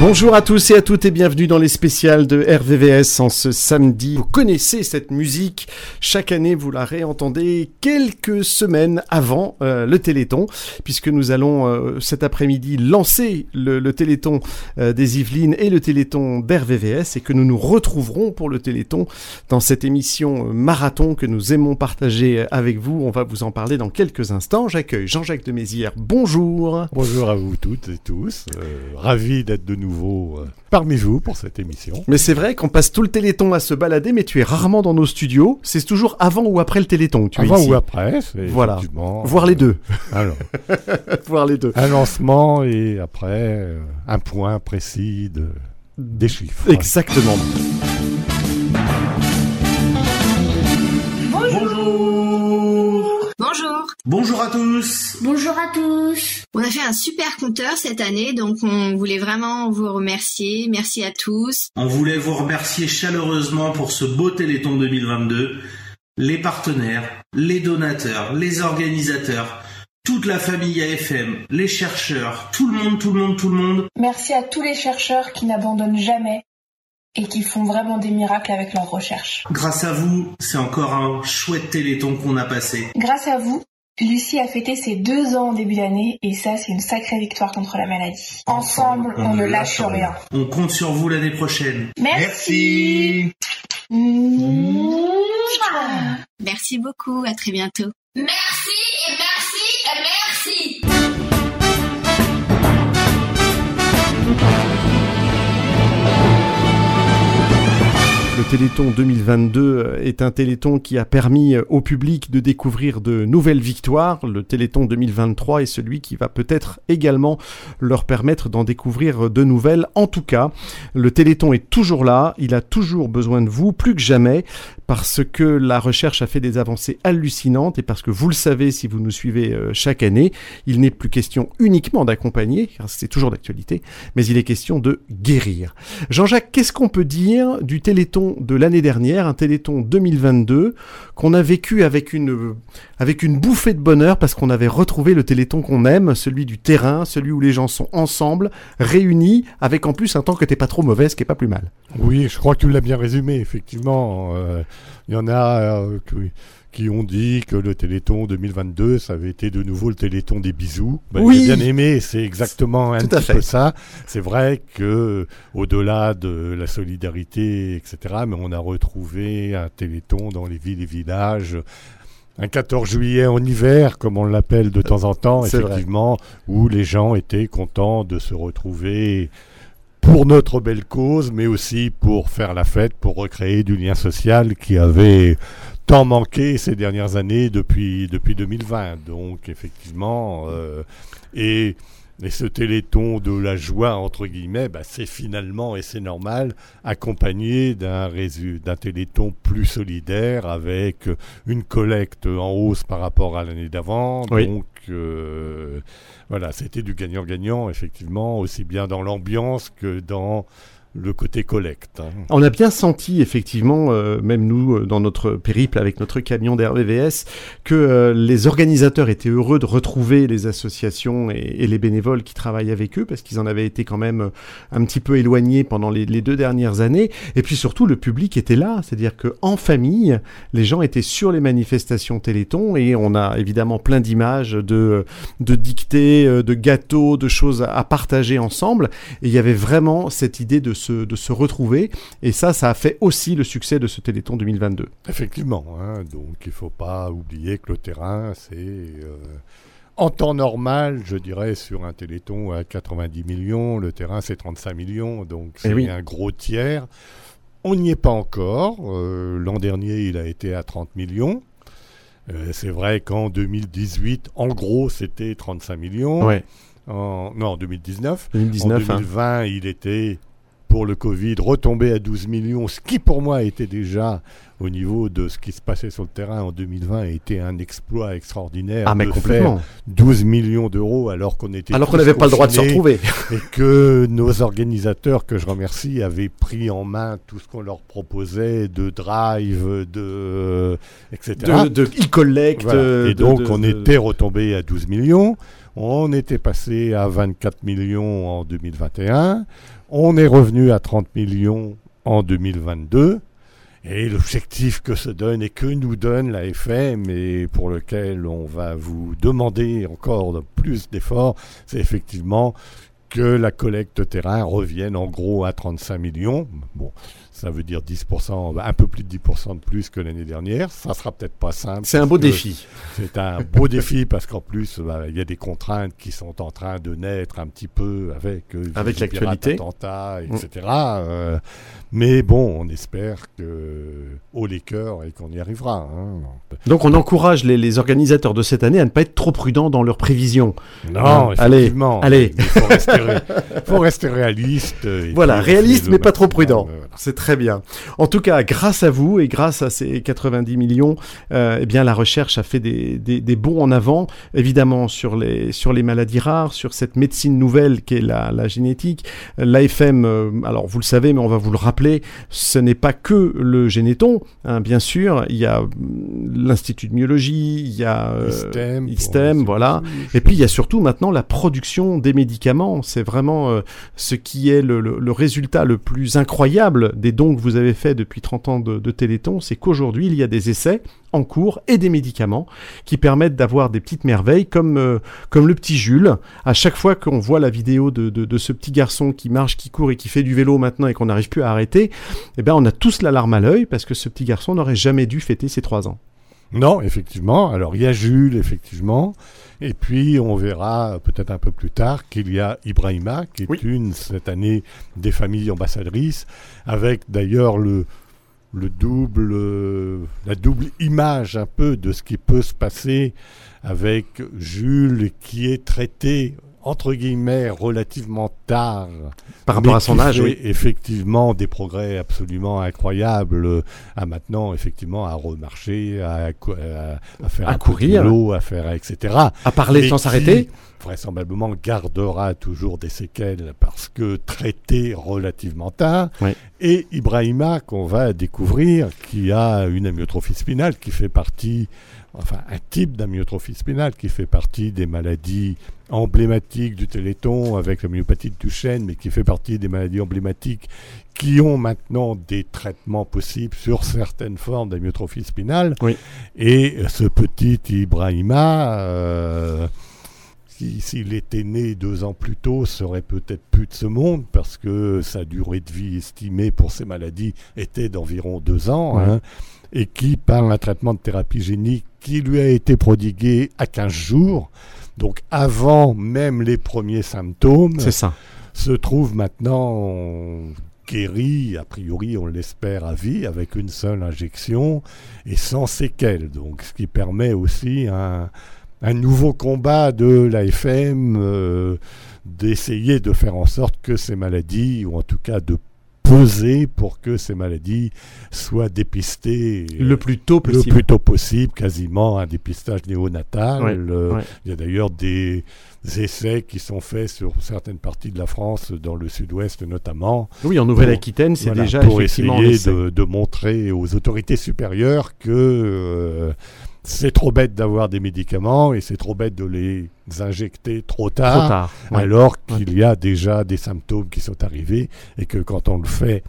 Bonjour à tous et à toutes et bienvenue dans les spéciales de RVVS en ce samedi. Vous connaissez cette musique, chaque année vous la réentendez quelques semaines avant euh, le Téléthon, puisque nous allons euh, cet après-midi lancer le, Téléthon euh, des Yvelines et le Téléthon d'RVVS et que nous nous retrouverons pour le Téléthon dans cette émission marathon que nous aimons partager avec vous. On va vous en parler dans quelques instants. J'accueille Jean-Jacques de Mézières. Bonjour. Bonjour à vous toutes et tous. ravi d'être de nouveau euh, parmi vous pour cette émission. Mais c'est vrai qu'on passe tout le Téléthon à se balader, mais tu es rarement dans nos studios. C'est toujours avant ou après le Téléthon que tu avant es ici. ou après, voilà. Voir les deux. Alors, voir les deux. Un lancement et après euh, un point précis de, des chiffres. Exactement. Bonjour à tous Bonjour à tous On a fait un super compteur cette année, donc on voulait vraiment vous remercier. Merci à tous. On voulait vous remercier chaleureusement pour ce beau Téléthon 2022. Les partenaires, les donateurs, les organisateurs, toute la famille AFM, les chercheurs, tout le monde, tout le monde, tout le monde. Merci à tous les chercheurs qui n'abandonnent jamais et qui font vraiment des miracles avec leurs recherches. Grâce à vous, c'est encore un chouette téléthon qu'on a passé. Grâce à vous, Lucie a fêté ses deux ans en début d'année et ça, c'est une sacrée victoire contre la maladie. Ensemble, on, ne lâche rien. On compte sur vous l'année prochaine. Merci. Merci beaucoup. À très bientôt. Merci et merci et merci. Le Téléthon 2022 est un Téléthon qui a permis au public de découvrir de nouvelles victoires. Le Téléthon 2023 est celui qui va peut-être également leur permettre d'en découvrir de nouvelles. En tout cas, le Téléthon est toujours là, il a toujours besoin de vous, plus que jamais, parce que la recherche a fait des avancées hallucinantes et parce que vous le savez si vous nous suivez euh, chaque année, il n'est plus question uniquement d'accompagner, car c'est toujours d'actualité, mais il est question de guérir. Jean-Jacques, qu'est-ce qu'on peut dire du Téléthon de l'année dernière, un Téléthon 2022, qu'on a vécu avec une, avec une bouffée de bonheur parce qu'on avait retrouvé le Téléthon qu'on aime, celui du terrain, celui où les gens sont ensemble, réunis, avec en plus un temps que t'es pas trop mauvais, ce qui est pas plus mal? Oui, je crois que tu l'as bien résumé, effectivement. Euh, il y en a euh, qui ont dit que le Téléthon 2022, ça avait été de nouveau le Téléthon des bisous. Ben, oui. J'ai bien aimé, c'est exactement un Tout petit peu ça. C'est vrai que au-delà de la solidarité, etc., mais on a retrouvé un Téléthon dans les villes et villages. Un 14 juillet en hiver, comme on l'appelle de temps en temps, vrai. effectivement, où les gens étaient contents de se retrouver pour notre belle cause, mais aussi pour faire la fête, pour recréer du lien social qui avait tant manqué ces dernières années depuis, depuis 2020. Donc effectivement, euh, et, et ce téléthon de la joie, entre guillemets, bah, c'est finalement, et c'est normal, accompagné d'un résu- d'un téléthon plus solidaire avec une collecte en hausse par rapport à l'année d'avant. Oui. Donc euh, voilà, c'était du gagnant-gagnant, effectivement, aussi bien dans l'ambiance que dans le côté collecte. hein. On a bien senti effectivement, euh, même nous euh, dans notre périple avec notre camion d'RVVS, que euh, les organisateurs étaient heureux de retrouver les associations et, les bénévoles qui travaillent avec eux, parce qu'ils en avaient été quand même un petit peu éloignés pendant les, deux dernières années. Et puis surtout, le public était là, c'est-à-dire que en famille, les gens étaient sur les manifestations Téléthon et on a évidemment plein d'images de, de dictées, de gâteaux, de choses à- à partager ensemble. Et il y avait vraiment cette idée de se, de se retrouver. Et ça, ça a fait aussi le succès de ce Téléthon 2022. Effectivement, hein, donc il ne faut pas oublier que le terrain, c'est euh, en temps normal, je dirais, sur un téléthon à 90 millions, le terrain c'est 35 millions, donc c'est Eh oui. un gros tiers. On n'y est pas encore. euh, L'an dernier, il a été à 30 millions. Euh, c'est vrai qu'en 2018, en gros, c'était 35 millions. Ouais, En, non, en 2019. 2019. en hein. 2020, il était, pour le Covid, retombé à 12 millions, ce qui pour moi était déjà au niveau de ce qui se passait sur le terrain en 2020 a été un exploit extraordinaire. Ah, mais de complètement. faire 12 millions d'euros alors qu'on était Alors qu'on n'avait pas le droit de se retrouver. et que nos organisateurs, que je remercie, avaient pris en main tout ce qu'on leur proposait de drive, de etc. De, de e-collect. Voilà. Et donc, de- on était retombé à 12 millions. On était passé à 24 millions en 2021. On est revenu à 30 millions en 2022. Et l'objectif que se donne et que nous donne la FM et pour lequel on va vous demander encore plus d'efforts, c'est effectivement que la collecte terrain revienne en gros à 35 millions. Bon, ça veut dire 10%, un peu plus de 10% de plus que l'année dernière. Ça sera peut-être pas simple. C'est un beau défi. C'est un beau défi parce qu'en plus, bah, il y a des contraintes qui sont en train de naître un petit peu avec, euh, Avec l'actualité. attentats, etc. Euh, mais bon, on espère que haut les cœurs et qu'on y arrivera. hein. Donc on encourage les, les organisateurs de cette année à ne pas être trop prudents dans leurs prévisions. Non, allez, effectivement. allez. Il faut rester, ré- faut rester réaliste. Voilà, réaliste mais pas trop prudent. euh, voilà. C'est très bien. En tout cas, grâce à vous et grâce à ces 90 millions, euh, eh bien la recherche a fait des, des, des bons en avant, évidemment sur les sur les maladies rares, sur cette médecine nouvelle qu'est la, la génétique. L'AFM, euh, alors vous le savez, mais on va vous le rappeler, ce n'est pas que le généton, hein, bien sûr. Il y a hum, l'institut de myologie, il y a euh, ISTEM, voilà. Et puis il y a surtout maintenant la production des médicaments. C'est vraiment euh, ce qui est le, le- le résultat le plus incroyable des dons que vous avez fait depuis 30 ans de, de Téléthon, c'est qu'aujourd'hui il y a des essais en cours et des médicaments qui permettent d'avoir des petites merveilles comme, euh, comme le petit Jules. À chaque fois qu'on voit la vidéo de, de, de ce petit garçon qui marche, qui court et qui fait du vélo maintenant et qu'on n'arrive plus à arrêter, eh bien on a tous la larme à l'œil parce que ce petit garçon n'aurait jamais dû fêter ses 3 ans. Non, effectivement. Alors, il y a Jules, effectivement. Et puis, on verra peut-être un peu plus tard qu'il y a Ibrahima, qui est Oui. une, cette année, des familles ambassadrices, avec d'ailleurs le, le double, euh, la double image un peu de ce qui peut se passer avec Jules, qui est traité, entre guillemets, relativement tard Par rapport à son âge, oui. effectivement des progrès absolument incroyables à maintenant effectivement à remarcher, à, à- à faire À un courir. à faire etc. À parler Mais sans s'arrêter Vraisemblablement gardera toujours des séquelles parce que traité relativement tard. Oui. Et Ibrahima qu'on va découvrir qui a une amyotrophie spinale qui fait partie enfin un type d'amyotrophie spinale qui fait partie des maladies emblématiques du Téléthon avec la myopathie de Duchenne, mais qui fait partie des maladies emblématiques qui ont maintenant des traitements possibles sur certaines formes d'amyotrophie spinale. Oui. Et ce petit Ibrahima, euh, s'il était né deux ans plus tôt, serait peut-être plus de ce monde parce que sa durée de vie estimée pour ces maladies était d'environ deux ans. Ouais. hein, et qui, par un traitement de thérapie génique qui lui a été prodigué à 15 jours, donc avant même les premiers symptômes, ça. se trouve maintenant guéri, a priori on l'espère à vie, avec une seule injection et sans séquelles. Donc ce qui permet aussi un, un nouveau combat de l'AFM euh, d'essayer de faire en sorte que ces maladies, ou en tout cas de peser pour que ces maladies soient dépistées Le plus tôt le possible. plus tôt possible, quasiment un dépistage néonatal. Ouais, Euh, ouais. Il y a d'ailleurs des essais qui sont faits sur certaines parties de la France, dans le sud-ouest notamment, Oui, en Nouvelle-Aquitaine, c'est voilà, déjà pour effectivement essayer de, de montrer aux autorités supérieures que euh, c'est trop bête d'avoir des médicaments et c'est trop bête de les injecter trop tard, trop tard. ouais. alors qu'il y a déjà des symptômes qui sont arrivés et que quand on le fait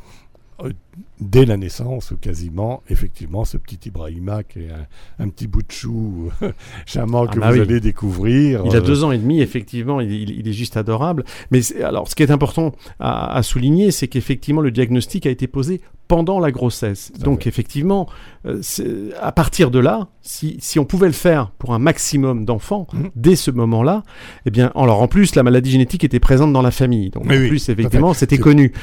dès la naissance ou quasiment, effectivement, ce petit Ibrahima qui est un, un petit bout de chou charmant Ah que bah vous oui. allez découvrir. Il a euh, deux ans et demi, effectivement, il, il- il est juste adorable. Mais alors, ce qui est important à, à souligner, c'est qu'effectivement, le diagnostic a été posé pendant la grossesse. Donc, fait. effectivement, euh, à partir de là, si, si on pouvait le faire pour un maximum d'enfants Mhm. dès ce moment-là, eh bien, alors en plus, la maladie génétique était présente dans la famille. Donc, en oui, plus, effectivement, c'était connu.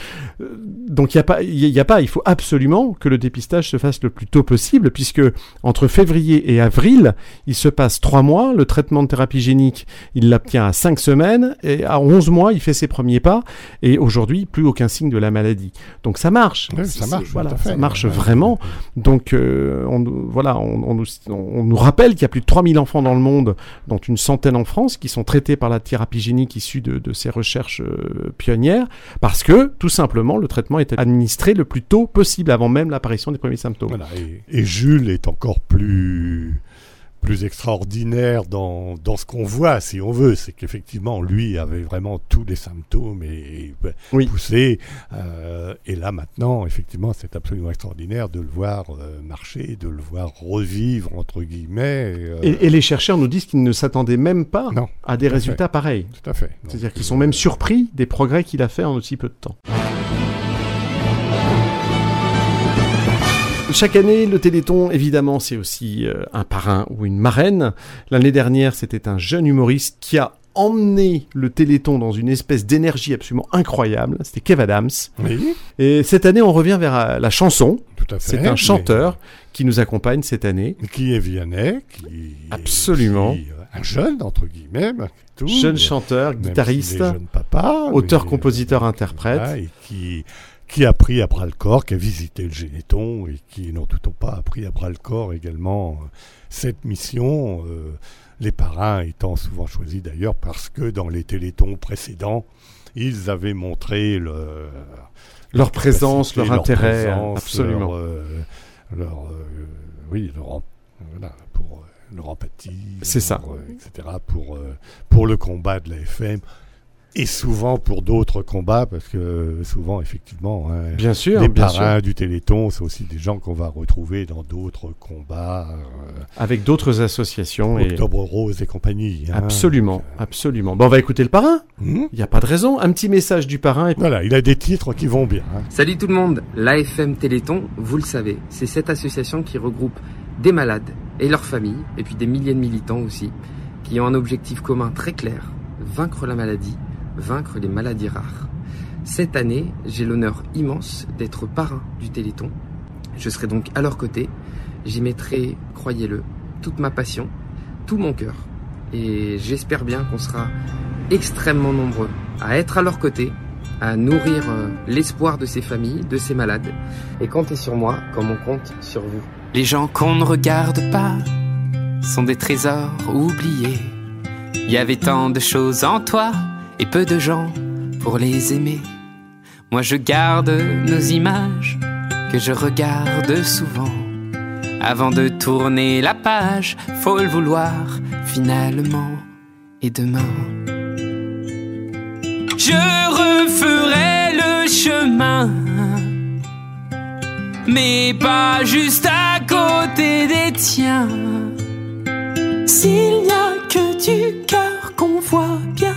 Euh, Donc, il y a pas, il y a pas, il faut absolument que le dépistage se fasse le plus tôt possible, puisque entre février et avril, il se passe trois mois. Le traitement de thérapie génique, il l'obtient à cinq semaines. Et à 11 mois, il fait ses premiers pas. Et aujourd'hui, plus aucun signe de la maladie. Donc ça marche. Oui, ça marche. Marche, voilà, ça marche vraiment. Donc euh, on, nous- voilà, on, on nous, on nous rappelle qu'il y a plus de 3000 enfants dans le monde, dont une centaine en France, qui sont traités par la thérapie génique issue de, de ces recherches euh, pionnières, parce que tout simplement le traitement est administré le plus tôt possible, avant même l'apparition des premiers symptômes. Voilà, et, et Jules est encore plus, plus extraordinaire dans, dans ce qu'on voit, si on veut. C'est qu'effectivement, lui avait vraiment tous les symptômes et, et Oui. poussé. euh, et là, maintenant, effectivement, c'est absolument extraordinaire de le voir euh, marcher, de le voir revivre, entre guillemets. euh, Et, et les chercheurs nous disent qu'ils ne s'attendaient même pas Non, à des résultats pareils. tout à fait. C'est-à-dire qu'ils sont même surpris des progrès qu'il a fait en aussi peu de temps. Chaque année, le Téléthon, évidemment, c'est aussi euh, un parrain ou une marraine. L'année dernière, c'était un jeune humoriste qui a emmené le Téléthon dans une espèce d'énergie absolument incroyable. C'était Kev Adams. Oui, Et cette année, on revient vers euh, la chanson. tout à fait. C'est un mais- chanteur qui nous accompagne cette année. qui est Vianney, qui Absolument. euh, un jeune entre guillemets, tout, Jeune chanteur, guitariste, jeune papa, auteur, mais, compositeur, interprète. voilà, et qui qui a pris à bras le corps, qui a visité le Généton et qui n'en doutons pas a pris à bras le corps également euh, cette mission. euh, les parrains étant souvent choisis d'ailleurs parce que dans les télétons précédents, ils avaient montré le, leur présence, leur intérêt, présence, absolument. Leur, euh, leur, oui, leur, voilà, pour leur empathie. C'est ça. etc. Pour, pour le combat de la FM. Et souvent pour d'autres combats, parce que souvent, effectivement, hein, Bien sûr, les bien sûr. parrains du Téléthon, c'est aussi des gens qu'on va retrouver dans d'autres combats, euh, Avec d'autres associations. Et... Octobre Rose et compagnie. hein. Absolument, absolument. Bon, on va écouter le parrain. Hmm? Il n'y a pas de raison. Un petit message du parrain. Et... Voilà, il a des titres qui vont bien. hein. Salut tout le monde, l'AFM Téléthon, vous le savez, c'est cette association qui regroupe des malades et leurs familles, et puis des milliers de militants aussi, qui ont un objectif commun très clair, vaincre la maladie, vaincre les maladies rares. Cette année, j'ai l'honneur immense d'être parrain du Téléthon. Je serai donc à leur côté, j'y mettrai, croyez-le, toute ma passion, tout mon cœur, et j'espère bien qu'on sera extrêmement nombreux à être à leur côté, à nourrir euh, l'espoir de ces familles, de ces malades. Et comptez sur moi comme on compte sur vous. Les gens qu'on ne regarde pas sont des trésors oubliés. Il y avait tant de choses en toi et peu de gens pour les aimer. Moi je garde nos images que je regarde souvent. Avant de tourner la page, faut le vouloir finalement. Et demain, je referai le chemin mais pas juste à côté des tiens. S'il n'y a que du cœur qu'on voit bien,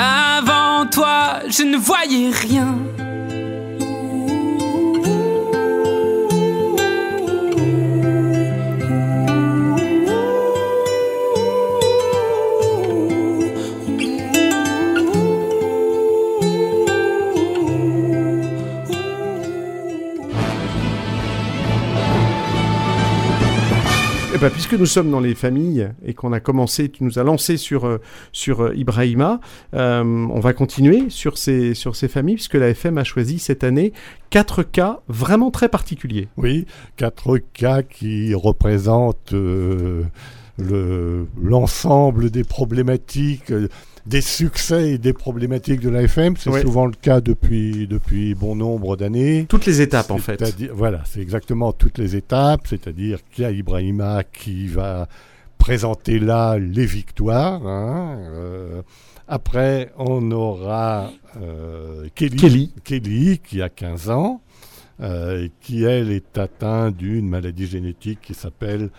avant toi je ne voyais rien. Puisque nous sommes dans les familles et qu'on a commencé, tu nous as lancé sur, euh, sur euh, Ibrahima, euh, on va continuer sur ces, sur ces familles puisque la FM a choisi cette année quatre cas vraiment très particuliers. Oui, quatre cas qui représentent le- l'ensemble des problématiques, des succès et des problématiques de l'AFM. C'est souvent le cas depuis, depuis bon nombre d'années. Toutes les étapes en fait. Voilà, c'est exactement toutes les étapes, c'est-à-dire qu'il y a Ibrahima qui va présenter là les victoires. hein, euh, après, on aura euh, Kelly, Kelly. Kelly, qui a 15 ans, euh, qui, elle, est atteinte d'une maladie génétique qui s'appelle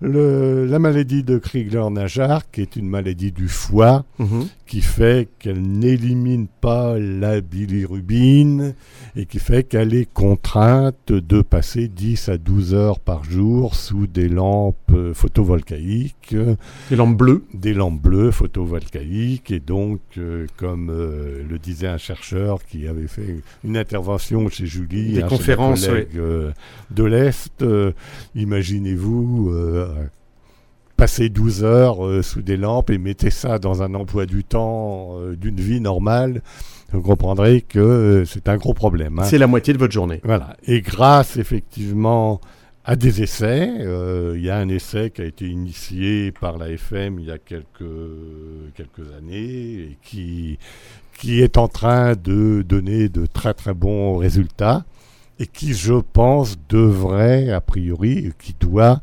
le- la maladie de Krigler-Najar, qui est une maladie du foie, Mhm. Qui fait qu'elle n'élimine pas la bilirubine et qui fait qu'elle est contrainte de passer 10 à 12 heures par jour sous des lampes photovoltaïques, Les lampes bleues. des lampes bleues photovoltaïques et donc, euh, comme euh, le disait un chercheur qui avait fait une intervention chez Julie, Des un conférences, euh, de l'Est, imaginez-vous passez 12 heures euh, sous des lampes et mettez ça dans un emploi du temps euh, d'une vie normale, vous comprendrez que euh, c'est un gros problème. hein. C'est la moitié de votre journée. Voilà. Et grâce effectivement à des essais, il y a un essai qui a été initié par la FM il y a quelques, quelques années et qui, qui est en train de donner de très très bons résultats et qui, je pense, devrait, a priori, qui doit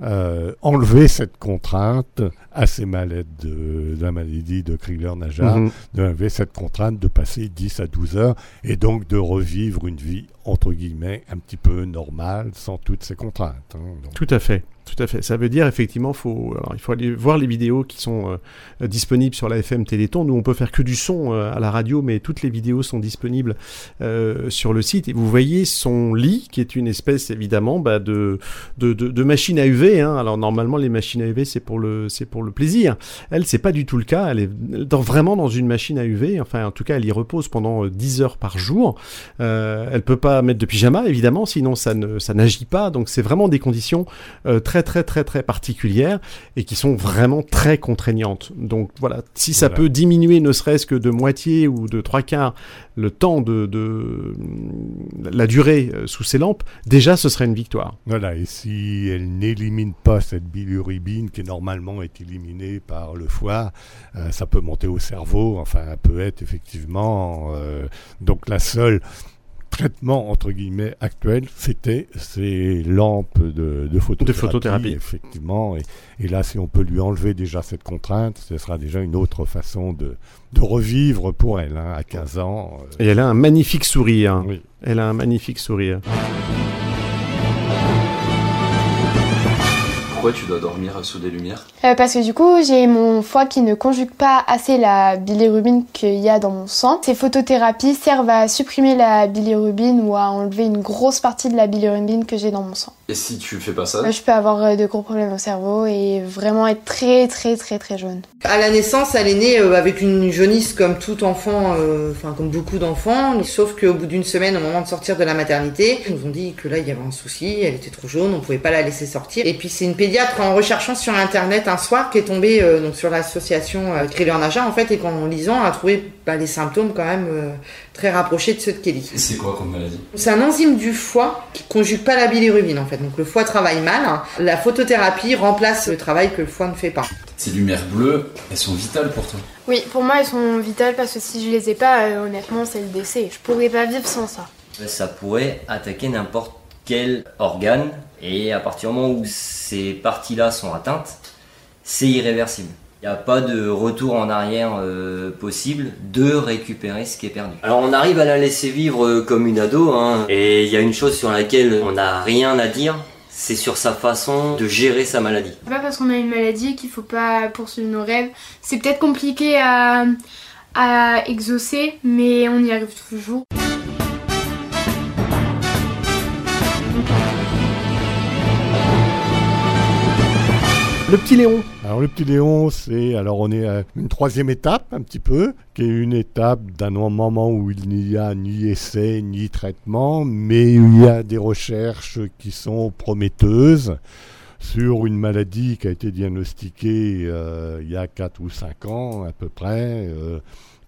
enlever cette contrainte à ces malades de, de la maladie de Krigler-Najar, Mhm. d'enlever cette contrainte de passer 10 à 12 heures et donc de revivre une vie, entre guillemets, un petit peu normale, sans toutes ces contraintes. hein. Donc, Tout à fait. Tout à fait. Ça veut dire effectivement, faut, alors, il faut aller voir les vidéos qui sont euh, disponibles sur la FM Téléthon. Nous, on peut faire que du son euh, à la radio, mais toutes les vidéos sont disponibles euh, sur le site. Et vous voyez son lit, qui est une espèce évidemment bah, de, de, de, de machine à UV. Hein. Alors normalement, les machines à UV, c'est pour le, c'est pour le plaisir. Elle, c'est pas du tout le cas. Elle est dans, vraiment dans une machine à UV. Enfin, en tout cas, elle y repose pendant euh, 10 heures par jour. Euh, elle peut pas mettre de pyjama, évidemment, sinon ça ne, ça n'agit pas. Donc c'est vraiment des conditions euh, très très très très particulières et qui sont vraiment très contraignantes. Donc voilà, si ça Voilà. peut diminuer ne serait-ce que de moitié ou de trois quarts le temps de, de la durée euh, sous ces lampes, déjà ce serait une victoire. Voilà, et si elle n'élimine pas cette bilirubine qui normalement est éliminée par le foie, euh, ça peut monter au cerveau, enfin, peut être effectivement. euh, donc la seule traitement entre guillemets actuel, c'était ces lampes de, de photothérapie. De photothérapie. Effectivement, et, et là, si on peut lui enlever déjà cette contrainte, ce sera déjà une autre façon de, de revivre pour elle, hein, à 15 ans. euh, Et elle a un magnifique sourire. oui. Elle a un magnifique sourire. Pourquoi tu dois dormir sous des lumières? Euh, parce que du coup, j'ai mon foie qui ne conjugue pas assez la bilirubine qu'il y a dans mon sang. Ces photothérapies servent à supprimer la bilirubine ou à enlever une grosse partie de la bilirubine que j'ai dans mon sang. Et si tu fais pas ça? Euh, Je peux avoir euh, de gros problèmes au cerveau et vraiment être très très très très jaune. À la naissance, elle est née avec une jaunisse comme tout enfant, euh, enfin comme beaucoup d'enfants, sauf qu'au bout d'une semaine, au moment de sortir de la maternité, ils nous ont dit que là il y avait un souci, elle était trop jaune, on pouvait pas la laisser sortir. Et puis c'est une pédiatre en recherchant sur internet un soir qui est tombée euh, donc sur l'association euh, Kriller-Naja en fait et qu'en lisant a trouvé bah, les symptômes quand même euh, très rapprochés de ceux de Kelly. Et c'est quoi comme maladie? C'est un enzyme du foie qui conjugue pas la bilirubine en fait. Donc le foie travaille mal. La photothérapie remplace le travail que le foie ne fait pas. Ces lumières bleues, elles sont vitales pour toi? Oui, pour moi elles sont vitales parce que si je les ai pas, euh, honnêtement c'est le décès. Je pourrais pas vivre sans ça. Ça pourrait attaquer n'importe quel organe et à partir du moment où ces parties-là sont atteintes, c'est irréversible. Il n'y a pas de retour en arrière euh, possible de récupérer ce qui est perdu. Alors on arrive à la laisser vivre euh, comme une ado, hein, et il y a une chose sur laquelle on n'a rien à dire, c'est sur sa façon de gérer sa maladie. C'est pas parce qu'on a une maladie qu'il faut pas poursuivre nos rêves. C'est peut-être compliqué à, à exaucer, mais on y arrive toujours. Le petit Léon. Alors le petit Léon, c'est alors on est à une troisième étape un petit peu, qui est une étape d'un moment où il n'y a ni essai ni traitement, mais où il y a des recherches qui sont prometteuses sur une maladie qui a été diagnostiquée euh, il y a 4 ou 5 ans à peu près, euh,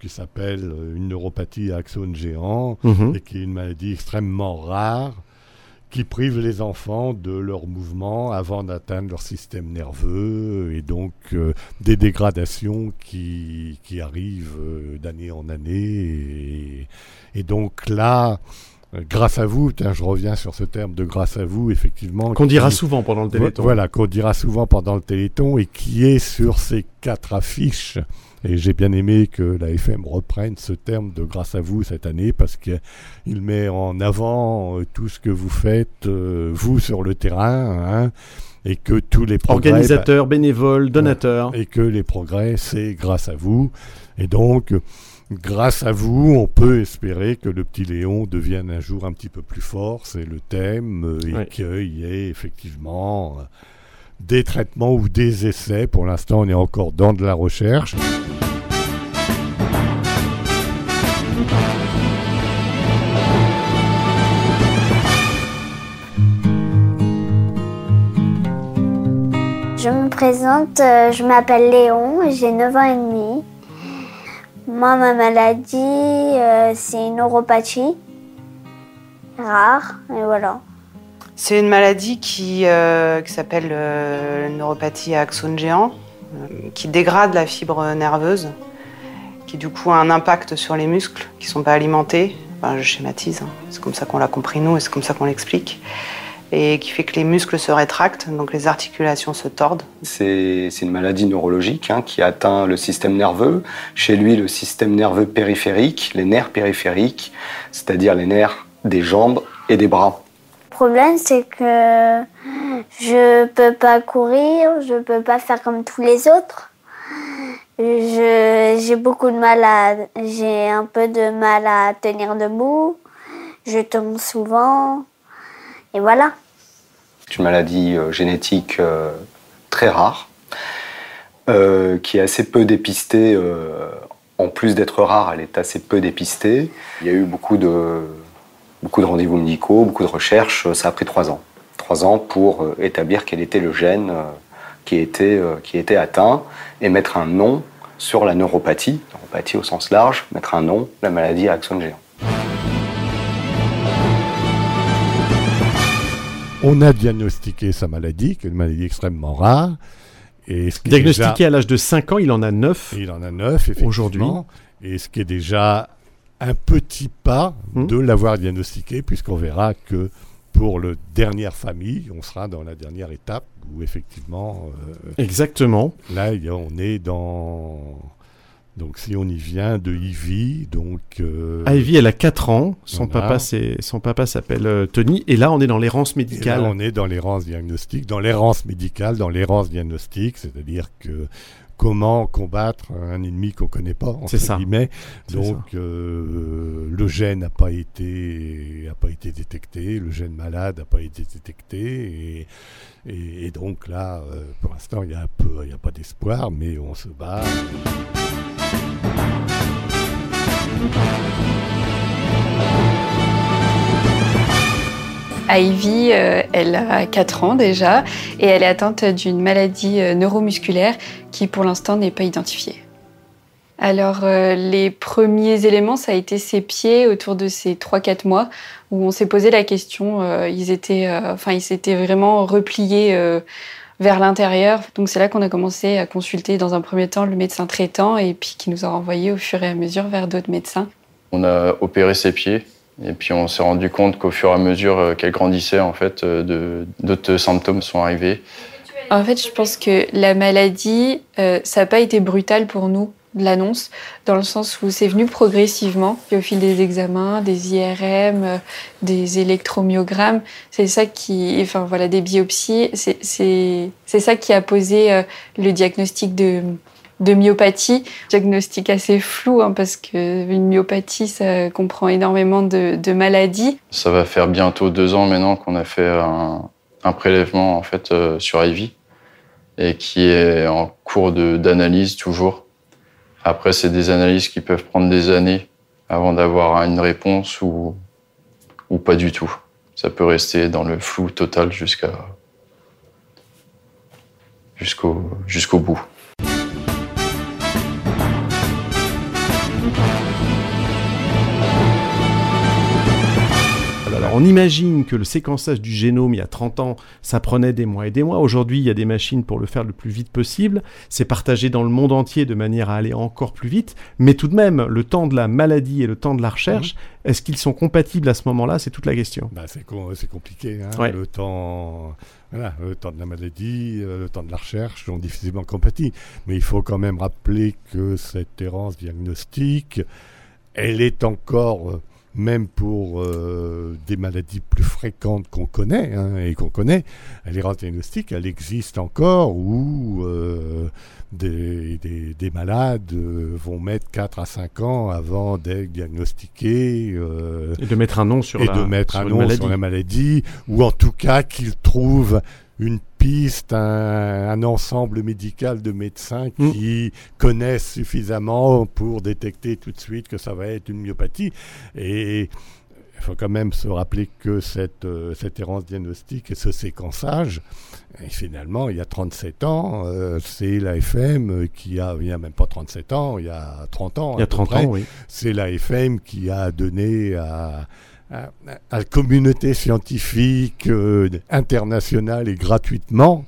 qui s'appelle une neuropathie à axone géant, Mhm. et qui est une maladie extrêmement rare qui prive les enfants de leur mouvement avant d'atteindre leur système nerveux et donc euh, des dégradations qui, qui arrivent euh, d'année en année. Et, et donc là, euh, grâce à vous, tiens, je reviens sur ce terme de grâce à vous, effectivement. Qu'on dira souvent pendant le Téléthon. Voilà, qu'on dira souvent pendant le Téléthon et qui est sur ces quatre affiches. Et j'ai bien aimé que la FM reprenne ce terme de grâce à vous cette année parce qu'il met en avant euh, tout ce que vous faites, euh, vous sur le terrain, hein, et que tous les progrès... Organisateurs, bénévoles, donateurs. Et que les progrès, c'est grâce à vous. Et donc, grâce à vous, on peut espérer que le petit Léon devienne un jour un petit peu plus fort, c'est le thème, euh, et Ouais. qu'il y ait effectivement des traitements ou des essais. Pour l'instant, on est encore dans de la recherche. Je me présente, euh, je m'appelle Léon, j'ai 9 ans et demi. Moi, ma maladie, euh, c'est une neuropathie rare, et voilà. C'est une maladie qui, euh, s'appelle euh, neuropathie à axone géant, euh, qui dégrade la fibre nerveuse, qui du coup a un impact sur les muscles qui ne sont pas alimentés. Enfin, je schématise, hein. c'est comme ça qu'on l'a compris nous et c'est comme ça qu'on l'explique. Et qui fait que les muscles se rétractent, donc les articulations se tordent. C'est c'est une maladie neurologique hein, qui atteint le système nerveux. Chez lui, le système nerveux périphérique, les nerfs périphériques, c'est-à-dire les nerfs des jambes et des bras. Le problème, c'est que je peux pas courir, je peux pas faire comme tous les autres. J'ai beaucoup de mal à, j'ai un peu de mal à tenir debout. Je tombe souvent. Et voilà. C'est une maladie euh, génétique euh, très rare, euh, qui est assez peu dépistée. en plus d'être rare, elle est assez peu dépistée. Il y a eu beaucoup de, beaucoup de rendez-vous médicaux, beaucoup de recherches. Ça a pris trois ans. Trois ans pour euh, établir quel était le gène euh, qui, était, euh, qui était atteint et mettre un nom sur la neuropathie, neuropathie au sens large, mettre un nom, la maladie à axone géant. On a diagnostiqué sa maladie, qui est une maladie extrêmement rare. Et ce qui est Diagnostiqué déjà- à l'âge de 5 ans, il en a 9. Il en a 9, effectivement. Aujourd'hui. Et ce qui est déjà un petit pas Hmm. de l'avoir diagnostiqué, puisqu'on verra que pour la dernière famille, on sera dans la dernière étape où effectivement. euh, Exactement. Là, on est dans. Donc, si on y vient de Ivy, donc. euh, Ivy, elle a 4 ans. Son papa, c'est son papa s'appelle euh, Tony. Et là, on est dans l'errance Et là, médicale. on est dans l'errance diagnostique, dans l'errance médicale, dans l'errance diagnostique, c'est-à-dire que comment combattre un ennemi qu'on ne connaît pas, entre C'est ça. guillemets. Donc, euh, le gène n'a pas été, a pas été détecté, le gène malade n'a pas été détecté, et, et- et donc là, euh, pour l'instant, il y a un peu, il n'y a pas d'espoir, mais on se bat. Ivy, euh, elle a 4 ans déjà et elle est atteinte d'une maladie euh, neuromusculaire qui pour l'instant n'est pas identifiée. Alors euh, les premiers éléments, ça a été ses pieds autour de ces 3-4 mois où on s'est posé la question, ils étaient, enfin ils s'étaient vraiment repliés vers l'intérieur. Donc c'est là qu'on a commencé à consulter dans un premier temps le médecin traitant et puis qui nous a renvoyés au fur et à mesure vers d'autres médecins. On a opéré ses pieds et puis on s'est rendu compte qu'au fur et à mesure euh, qu'elle grandissait, en fait, euh, d'autres symptômes sont arrivés. En fait, je pense que la maladie, euh, ça n'a pas été brutal pour nous, l'annonce, dans le sens où c'est venu progressivement. Au fil des examens, des IRM, des électromyogrammes, c'est ça qui, enfin voilà, des biopsies, c'est- ça qui a posé le diagnostic de de myopathie, diagnostic assez flou hein, parce que une myopathie ça comprend énormément de, maladies. Ça va faire bientôt deux ans maintenant qu'on a fait un, prélèvement en fait euh, sur Ivy et qui est en cours d'analyse toujours. Après, c'est des analyses qui peuvent prendre des années avant d'avoir une réponse ou, ou pas du tout. Ça peut rester dans le flou total jusqu'à jusqu'au jusqu'au bout. Alors, on imagine que le séquençage du génome il y a 30 ans, ça prenait des mois et des mois. Aujourd'hui, il y a des machines pour le faire le plus vite possible. C'est partagé dans le monde entier de manière à aller encore plus vite. Mais tout de même, le temps de la maladie et le temps de la recherche, est-ce qu'ils sont compatibles à ce moment-là? C'est toute la question. Bah, c'est com- c'est compliqué. hein. Ouais. Le temps, voilà, le temps de la maladie, euh, le temps de la recherche sont difficilement compatibles. Mais il faut quand même rappeler que cette errance diagnostique, elle est encore, euh, même pour euh, des maladies plus fréquentes qu'on connaît hein, et qu'on connaît, l'errance diagnostique, elle existe encore où euh, des, des- des malades euh, vont mettre 4 à 5 ans avant d'être diagnostiqués. euh, Et de mettre un nom sur et la- de mettre sur un une nom maladie. sur la maladie, ou en tout cas qu'ils trouvent une piste, un, un ensemble médical de médecins Mm. qui connaissent suffisamment pour détecter tout de suite que ça va être une myopathie. Et il faut quand même se rappeler que cette, euh, cette errance diagnostique et ce séquençage, et finalement, il y a 37 ans, euh, c'est l'AFM qui a, il n'y a même pas 37 ans, il y a 30 ans. Il y a 30 ans, oui. C'est l'AFM qui a donné à, à, à la communauté scientifique euh, internationale et gratuitement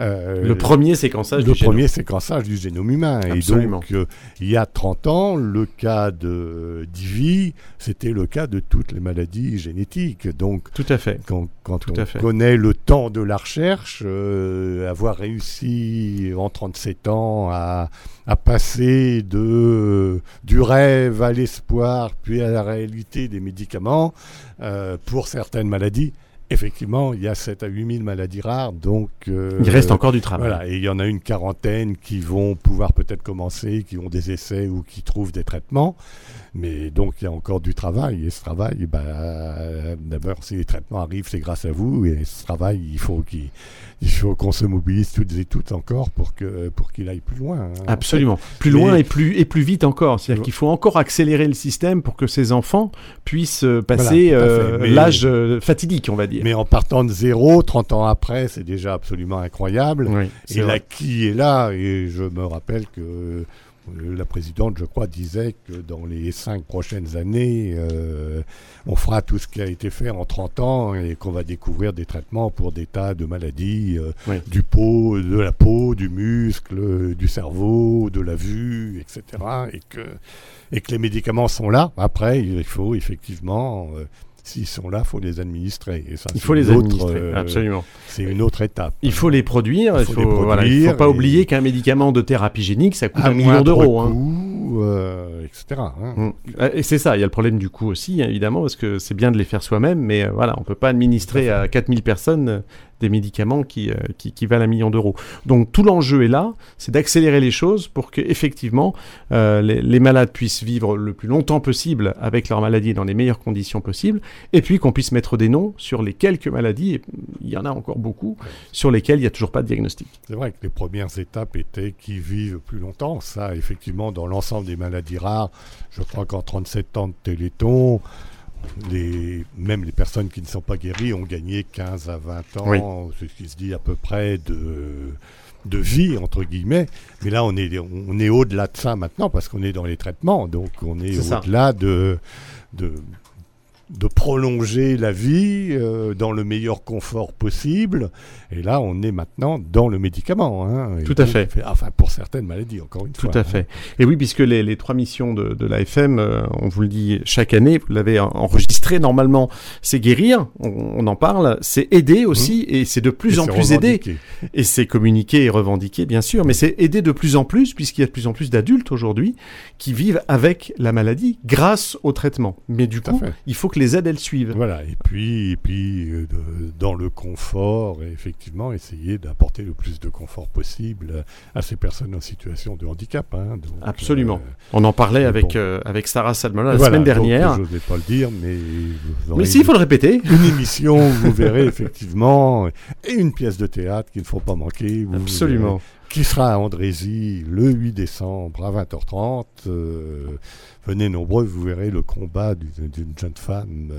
euh, le premier séquençage le du premier génome. séquençage du génome humain. Absolument. Et donc, euh, il y a 30 ans, le cas de d'Ivy, c'était le cas de toutes les maladies génétiques. Donc, tout à fait. Quand, quand Tout on à fait. connaît le temps de la recherche, euh, avoir réussi en 37 ans à, à passer de du rêve à l'espoir, puis à la réalité des médicaments pour certaines maladies. Effectivement, il y a 7 à 8 000 maladies rares, donc... euh, Il reste encore du travail. Voilà, et il y en a une quarantaine qui vont pouvoir peut-être commencer, qui ont des essais ou qui trouvent des traitements. Mais donc, il y a encore du travail. Et ce travail, euh, d'abord, si les traitements arrivent, c'est grâce à vous. Et ce travail, il faut qu'il il faut qu'on se mobilise toutes et toutes encore pour que pour qu'il aille plus loin. hein. Absolument. En fait. Plus loin Mais- et plus, et plus vite encore. C'est-à-dire qu'il faut encore accélérer le système pour que ces enfants puissent euh, passer Voilà, euh, l'âge euh, fatidique, on va dire. Mais en partant de zéro, 30 ans après, c'est déjà absolument incroyable. c'est et l'acquis est là? Et je me rappelle que la présidente, je crois, disait que dans les cinq prochaines années, euh, on fera tout ce qui a été fait en 30 ans et qu'on va découvrir des traitements pour des tas de maladies euh, Oui. du peau, de la peau, du muscle, du cerveau, de la vue, etc. Et que, et que les médicaments sont là. Après, il faut effectivement, euh, s'ils sont là, il faut les administrer. Et ça, Il faut les une autre, administrer, euh, absolument. C'est une autre étape. Il faut les produire, il Il faut, faut voilà, pas et- oublier qu'un médicament de thérapie génique, ça coûte À un million d'euros. hein. euh, etc. hein. Mm. Euh, Et c'est ça, il y a le problème du coût aussi, hein, évidemment, parce que c'est bien de les faire soi-même, mais voilà, on peut pas administrer à 4000 personnes des médicaments qui, euh, qui, valent un million d'euros. Donc tout l'enjeu est là, c'est d'accélérer les choses pour que effectivement euh, les, les malades puissent vivre le plus longtemps possible avec leur maladie dans les meilleures conditions possibles, et puis qu'on puisse mettre des noms sur les quelques maladies, et il y en a encore beaucoup, sur lesquelles il n'y a toujours pas de diagnostic. C'est vrai que les premières étapes étaient qui vivent plus longtemps. Ça, effectivement, dans l'ensemble des maladies rares, je crois qu'en 37 ans de Téléthon, les, même les personnes qui ne sont pas guéries ont gagné 15 à 20 ans, Oui. c'est ce qui se dit à peu près de, de vie, entre guillemets. Mais là, on est, on est au-delà de ça maintenant parce qu'on est dans les traitements. Donc, on est, au-delà de, de, de prolonger la vie euh, dans le meilleur confort possible. Et là, on est maintenant dans le médicament. hein. Tout à fait. Enfin, pour certaines maladies, encore une Tout fois. à fait. Et oui, puisque les, les trois missions de, de l'AFM, euh, on vous le dit chaque année, vous l'avez en- enregistré normalement, c'est guérir, on, on en parle, c'est aider aussi, et c'est de plus Mmh. Et en plus aider. Et c'est communiquer et revendiquer, bien sûr, mais c'est aider de plus en plus, puisqu'il y a de plus en plus d'adultes aujourd'hui qui vivent avec la maladie grâce au traitement. Mais du Tout coup, il faut que les aides, elles suivent. Voilà, et puis, et puis euh, dans le confort, effectivement, essayer d'apporter le plus de confort possible à ces personnes en situation de handicap. hein. Donc, Absolument. euh, on en parlait avec, bon. euh, avec Sarah Salmona la Voilà, semaine dernière. Je n'osais pas le dire, mais. Mais si, il faut le répéter. Une émission, où vous verrez effectivement, et une pièce de théâtre qu'il ne faut pas manquer. Absolument. verrez, qui sera à Andrézy le 8 décembre à 20h30. euh, venez nombreux, vous verrez le combat d'une jeune femme.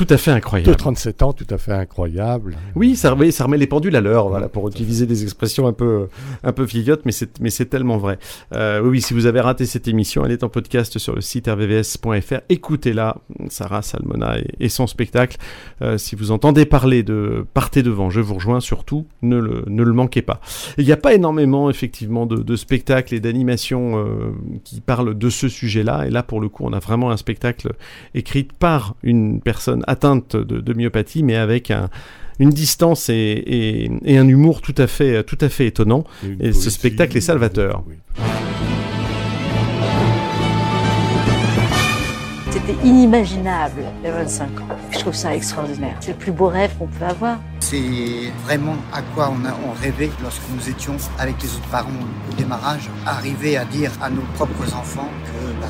Tout à fait incroyable. de 37 ans, tout à fait incroyable. Oui, ça remet, ça remet les pendules à l'heure, voilà, pour utiliser des expressions un peu, un peu vieillottes, mais c'est, mais c'est tellement vrai. Euh, oui, oui, si vous avez raté cette émission, elle est en podcast sur le site rvvs.fr. Écoutez-la, Sarah Salmona et, et son spectacle. Euh, si vous entendez parler de Partez devant, je vous rejoins surtout, ne le, ne le manquez pas. Il n'y a pas énormément, effectivement, de, de spectacles et d'animations euh, qui parlent de ce sujet-là. Et là, pour le coup, on a vraiment un spectacle écrit par une personne atteinte de, de myopathie, mais avec un, une distance et, et- et un humour tout à fait, tout à fait étonnant. Et ce spectacle est salvateur. C'était inimaginable il y a 25 ans. Je trouve ça extraordinaire. C'est le plus beau rêve qu'on peut avoir. C'est vraiment à quoi on, a, on rêvait lorsque nous étions avec les autres parents au démarrage. Arriver à dire à nos propres enfants que bah,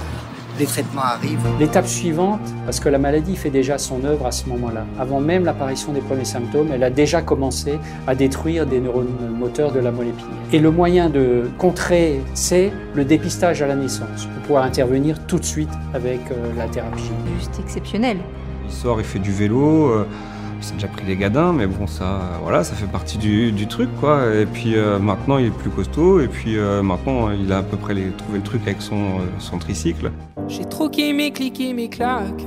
les traitements arrivent. L'étape suivante, parce que la maladie fait déjà son œuvre à ce moment-là, avant même l'apparition des premiers symptômes, elle a déjà commencé à détruire des neurones moteurs de la moelle épinière. Et le moyen de contrer, c'est le dépistage à la naissance, pour pouvoir intervenir tout de suite avec euh, la thérapie. Juste exceptionnel. Il sort, il fait du vélo. euh, s'est déjà pris des gadins, mais bon, ça, euh, voilà, ça fait partie du, du truc, quoi. Et puis euh, maintenant, il est plus costaud, et puis euh, maintenant, il a à peu près les- trouvé le truc avec son, euh, son tricycle. J'ai troqué mes clics et mes claques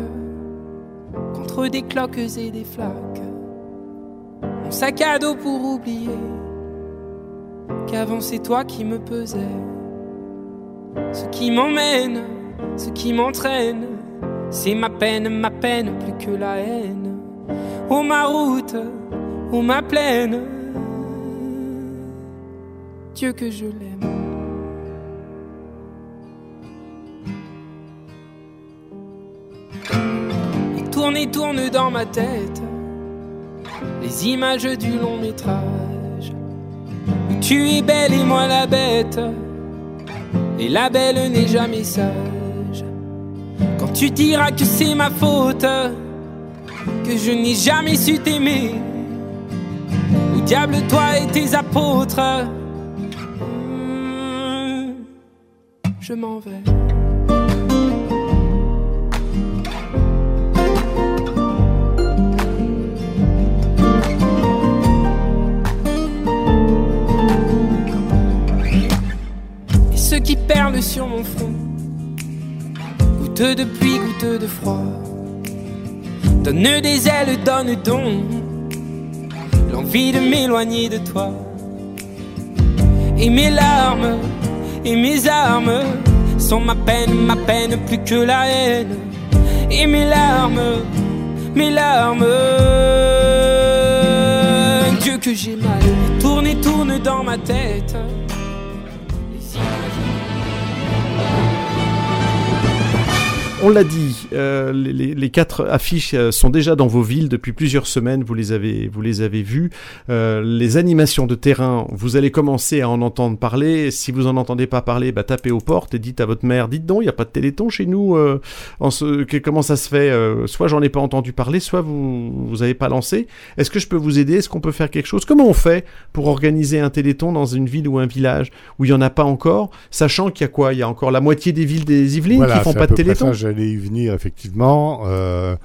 contre des cloques et des flaques. Mon sac à dos pour oublier qu'avant c'est toi qui me pesais. Ce qui m'emmène, ce qui m'entraîne, c'est ma peine, ma peine plus que la haine. Oh ma route, oh ma plaine, Dieu que je l'aime. Et tourne et tourne dans ma tête les images du long métrage. Tu es belle et moi la bête. Et la belle n'est jamais sage. Quand tu diras que c'est ma faute, que je n'ai jamais su t'aimer. Au diable, toi et tes apôtres. Hmm, Je m'en vais. Et ceux qui perlent sur mon front, goutteux de pluie, goutteux de froid, donne des ailes, donne donc l'envie de m'éloigner de toi. Et mes larmes et mes armes sont ma peine, ma peine plus que la haine. Et mes larmes, mes larmes, Dieu que j'ai mal, tourne et tourne dans ma tête. On l'a dit, euh, les, les- les quatre affiches euh, sont déjà dans vos villes depuis plusieurs semaines. Vous les avez, vous les avez vues. Euh, les animations de terrain, vous allez commencer à en entendre parler. Si vous en entendez pas parler, bah, tapez aux portes et dites à votre mère, dites donc, il n'y a pas de téléthon chez nous. euh, en ce, que- comment ça se fait euh, Soit j'en ai pas entendu parler, soit vous vous avez pas lancé. Est-ce que je peux vous aider? Est-ce qu'on peut faire quelque chose? Comment on fait pour organiser un téléthon dans une ville ou un village où il y en a pas encore, sachant qu'il y a quoi? Il y a encore la moitié des villes des Yvelines Voilà, qui font pas de téléthon? ça, J'allais y venir, effectivement. Euh,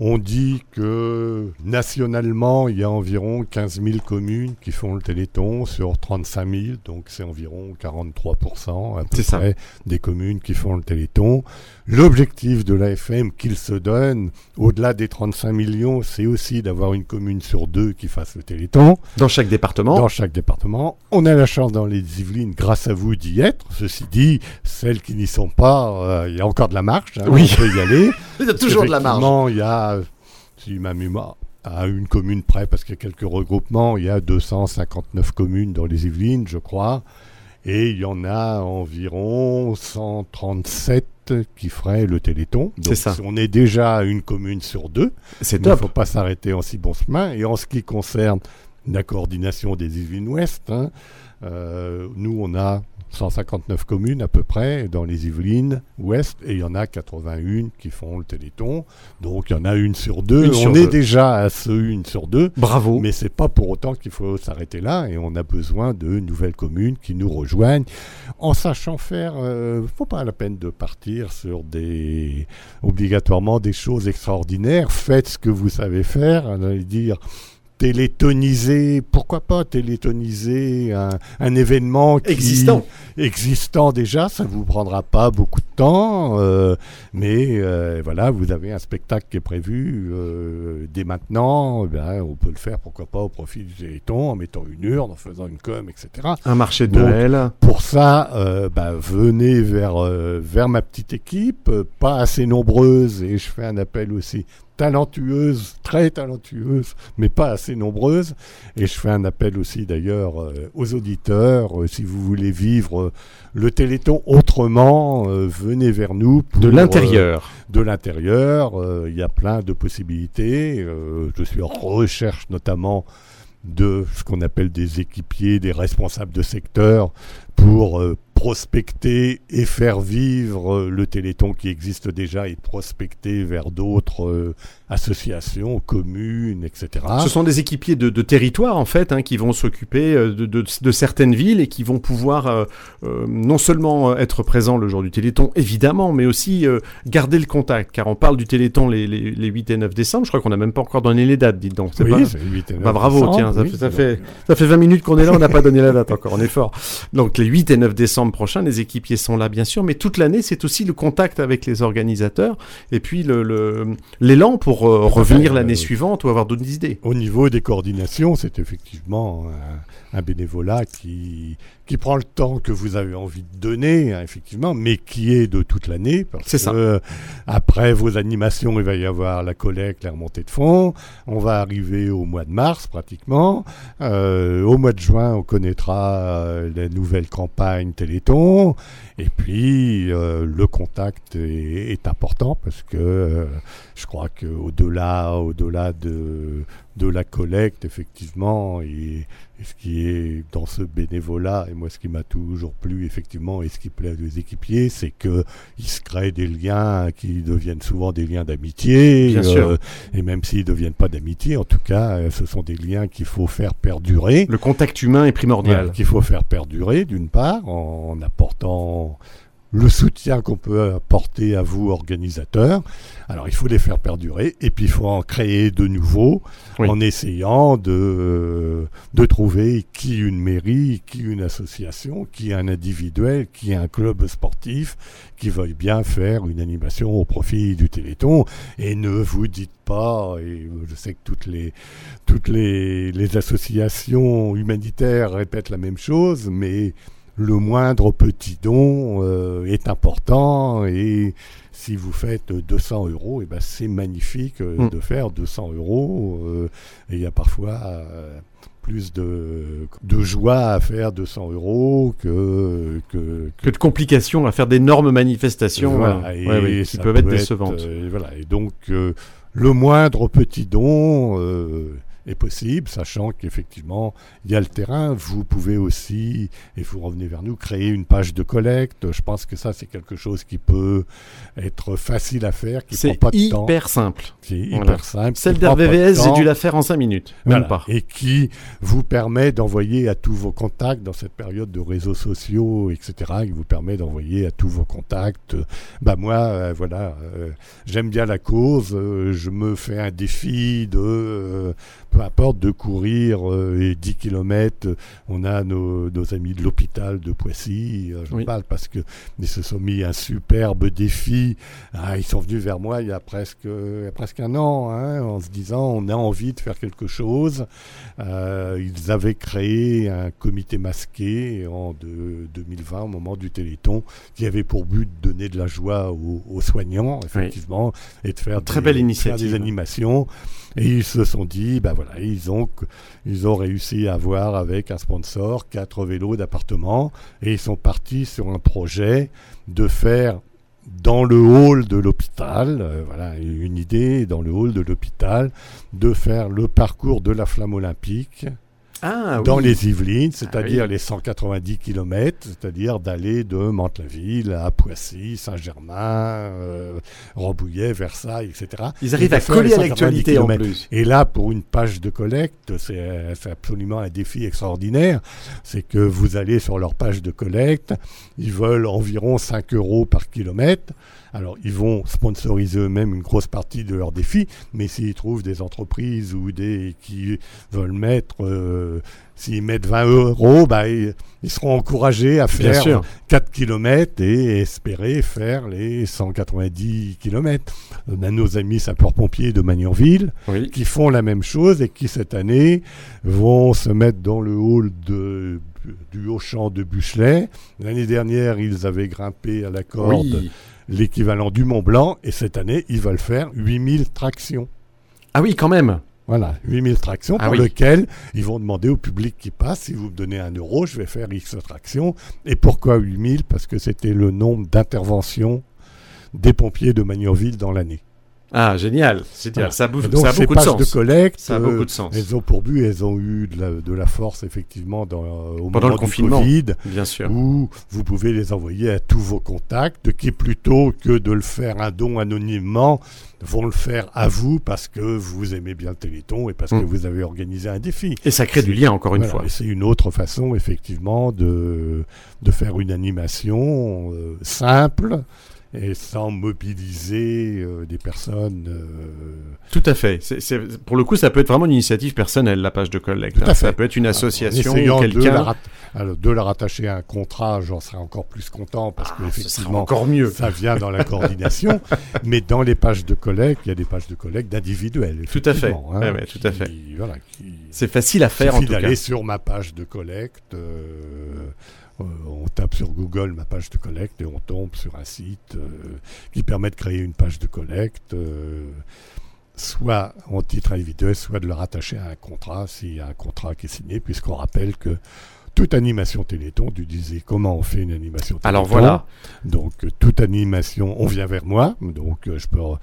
on dit que nationalement, il y a environ 15 000 communes qui font le Téléthon sur 35 000, donc c'est environ 43% à peu ça. des communes qui font le Téléthon. L'objectif de l'AFM qu'il se donne, au-delà des 35 millions, c'est aussi d'avoir une commune sur deux qui fasse le Téléthon. Dans chaque département. Dans chaque département. On a la chance dans les Yvelines, grâce à vous, d'y être. Ceci dit, celles qui n'y sont pas, euh, il y a encore de la marche. hein, Oui. On peut y aller. Il y a toujours de la. Effectivement, Il y a, si ma mémoire, à une commune près, parce qu'il y a quelques regroupements, il y a 259 communes dans les Yvelines, je crois. Et il y en a environ 137 qui feraient le Téléthon. Donc, ça. On est déjà une commune sur deux. C'est top. Il ne faut pas s'arrêter en si bon chemin. Et en ce qui concerne la coordination des Yvelines Ouest, hein, euh, nous, on a 159 communes à peu près dans les Yvelines Ouest et il y en a 81 qui font le Téléthon. Donc il y en a une sur deux. Une sur on est deux. déjà à ce une sur deux. Bravo. Mais c'est pas pour autant qu'il faut s'arrêter là et on a besoin de nouvelles communes qui nous rejoignent en sachant faire. Euh, faut pas la peine de partir sur des obligatoirement des choses extraordinaires. Faites ce que vous savez faire. On allait dire télétoniser, pourquoi pas télétoniser un, un événement qui- Existant. existant déjà, ça vous prendra pas beaucoup de temps, euh, mais euh, voilà, vous avez un spectacle qui est prévu euh, dès maintenant, eh ben, on peut le faire, pourquoi pas, au profit du Téléthon, en mettant une urne, en faisant une com, etc. Un marché de Donc, Noël. Pour ça, bah, venez vers, vers ma petite équipe, pas assez nombreuse, et je fais un appel aussi talentueuse, très talentueuse, mais pas assez nombreuse. Et je fais un appel aussi d'ailleurs euh, aux auditeurs, euh, si vous voulez vivre euh, le Téléthon autrement, venez vers nous. pour, De l'intérieur. de l'intérieur, il y a plein de possibilités. Je suis en recherche notamment de ce qu'on appelle des équipiers, des responsables de secteur pour prospecter et faire vivre euh, le Téléthon qui existe déjà et prospecter vers d'autres euh, associations, communes, etc. Ce sont des équipiers de, de territoire en fait hein, qui vont s'occuper euh, de, de, de, certaines villes et qui vont pouvoir euh, euh, non seulement être présents le jour du Téléthon évidemment, mais aussi garder le contact. Car on parle du Téléthon les, les, les 8 et 9 décembre. Je crois qu'on n'a même pas encore donné les dates, dites donc. Oui, pas... c'est 8 et 9 bah, bravo, décembre, tiens, ça, fait, ça, fait, ça fait 20 minutes qu'on est là, on n'a pas donné la date encore. On est fort. Donc les 8 et 9 décembre prochains, les équipiers sont là bien sûr, mais toute l'année c'est aussi le contact avec les organisateurs et puis l'élan le, pour euh, revenir l'année suivante ou avoir d'autres idées. Au niveau des coordinations, c'est effectivement un, bénévolat qui, qui prend le temps que vous avez envie de donner, hein, effectivement, mais qui est de toute l'année. C'est ça. Euh, après vos animations, il va y avoir la collecte, la remontée de fonds. On va arriver au mois de mars, pratiquement. Euh, au mois de juin, on connaîtra euh, la nouvelle campagne Téléthon. Et puis, euh, le contact est, est, important parce que je crois qu'au-delà au -delà de, de la collecte, effectivement, et, et, ce qui est dans ce bénévolat, et moi ce qui m'a toujours plu, effectivement, et ce qui plaît aux équipiers, c'est qu'ils se créent des liens qui deviennent souvent des liens d'amitié. Euh, et même s'ils ne deviennent pas d'amitié, en tout cas, euh, ce sont des liens qu'il faut faire perdurer. Le contact humain est primordial. Qu'il faut faire perdurer, d'une part, en, en apportant le soutien qu'on peut apporter à vous, organisateurs. Alors, il faut les faire perdurer et puis il faut en créer de nouveaux oui. en essayant de, de trouver qui une mairie, qui une association, qui un individuel, qui un club sportif qui veuille bien faire une animation au profit du Téléthon. Et ne vous dites pas, et je sais que toutes les, toutes les, les associations humanitaires répètent la même chose, mais le moindre petit don euh, est important et si vous faites 200 euros, et ben c'est magnifique euh, mm. de faire 200 euros. Euh, et il y a parfois plus de, de, joie à faire 200 euros que, que, que, que de complications à faire d'énormes manifestations voilà, et ouais, ouais, qui peuvent peut être décevantes. Être, voilà, et donc le moindre petit don est possible, sachant qu'effectivement, il y a le terrain. Vous pouvez aussi, et vous revenez vers nous, créer une page de collecte. Je pense que ça, c'est quelque chose qui peut être facile à faire, qui prend pas de temps. C'est hyper simple. C'est voilà. hyper simple. Celle d'RVVS, j'ai dû la faire en 5 minutes, même voilà. pas. Et qui vous permet d'envoyer à tous vos contacts dans cette période de réseaux sociaux, etc., qui vous permet d'envoyer à tous vos contacts. Bah moi, euh, voilà, euh, j'aime bien la cause. Euh, je me fais un défi de peu importe de courir euh, 10 km. On a nos, nos amis de l'hôpital de Poissy, euh, je oui. parle parce que ils se sont mis un superbe défi. Ah, ils sont venus vers moi il y a presque, il y a presque un an, hein, en se disant on a envie de faire quelque chose. Euh, ils avaient créé un comité masqué en de, 2020 au moment du Téléthon qui avait pour but de donner de la joie aux, aux soignants, effectivement, oui. et de faire, Très des, belle initiative. Faire des animations. Et ils se sont dit, ben voilà, ils ont, ils ont réussi à avoir avec un sponsor quatre vélos d'appartement et ils sont partis sur un projet de faire dans le hall de l'hôpital, euh, voilà une idée dans le hall de l'hôpital, de faire le parcours de la flamme olympique ah, dans oui. les Yvelines, c'est-à-dire ah, oui. les 190 km, c'est-à-dire d'aller de Mantes-la-Ville à Poissy, Saint-Germain, euh, Rambouillet, Versailles, etc. Ils arrivent à coller à l'actualité en plus. Et là, pour une page de collecte, c'est absolument un défi extraordinaire. C'est que vous allez sur leur page de collecte, ils veulent environ 5 euros par kilomètre. Alors, ils vont sponsoriser eux-mêmes une grosse partie de leurs défis, mais s'ils trouvent des entreprises ou des qui veulent mettre, euh, s'ils mettent 20 euros, bah, ils, ils, seront encouragés à faire 4 km et espérer faire les 190 km. On a nos amis sapeurs-pompiers de Magnanville oui. qui font la même chose et qui, cette année, vont se mettre dans le hall de du Haut-Champ de Buchelet. L'année dernière, ils avaient grimpé à la corde oui l'équivalent du Mont Blanc, et cette année, ils veulent faire 8000 tractions. Ah oui, quand même voilà, 8000 tractions ah pour oui. ils vont demander au public qui passe, si vous me donnez un euro, je vais faire X tractions. Et pourquoi 8000 Parce que c'était le nombre d'interventions des pompiers de Magnanville dans l'année. Ah, génial. C'est Voilà. ça, bouffe- donc, ça a ces beaucoup de sens. de collecte, Ça a euh, beaucoup de sens. Elles ont pour but, elles ont eu de la, de la force effectivement dans, euh, au Pendant moment le confinement, du Covid, bien sûr. où vous pouvez les envoyer à tous vos contacts, qui plutôt que de le faire un don anonymement, vont le faire à vous parce que vous aimez bien le Téléthon et parce Mm. que vous avez organisé un défi. Et ça crée du lien, encore une Voilà, fois. c'est une autre façon effectivement de, de faire une animation euh, simple et sans mobiliser euh, des personnes. euh, Tout à fait. C'est- c'est- pour le coup, ça peut être vraiment une initiative personnelle, la page de collecte. Tout à hein. fait. Ça peut être une association ou de quelqu'un. alors, de la rattacher à un contrat, j'en serais encore plus content parce que effectivement, encore mieux. ça vient dans la coordination. mais dans les pages de collecte, il y a des pages de collecte d'individuels. Tout à fait. effectivement, hein, Ouais, ouais, tout à fait. voilà, qui- C'est facile à faire, en tout cas. d'aller sur ma page de collecte. euh, on tape sur Google ma page de collecte et on tombe sur un site euh, qui permet de créer une page de collecte. euh, soit en titre individuel, soit de le rattacher à un contrat, s'il y a un contrat qui est signé, puisqu'on rappelle que toute animation Téléthon, tu disais comment on fait une animation Téléthon. Alors voilà. Donc euh, toute animation, on vient vers moi, donc euh, je peux euh,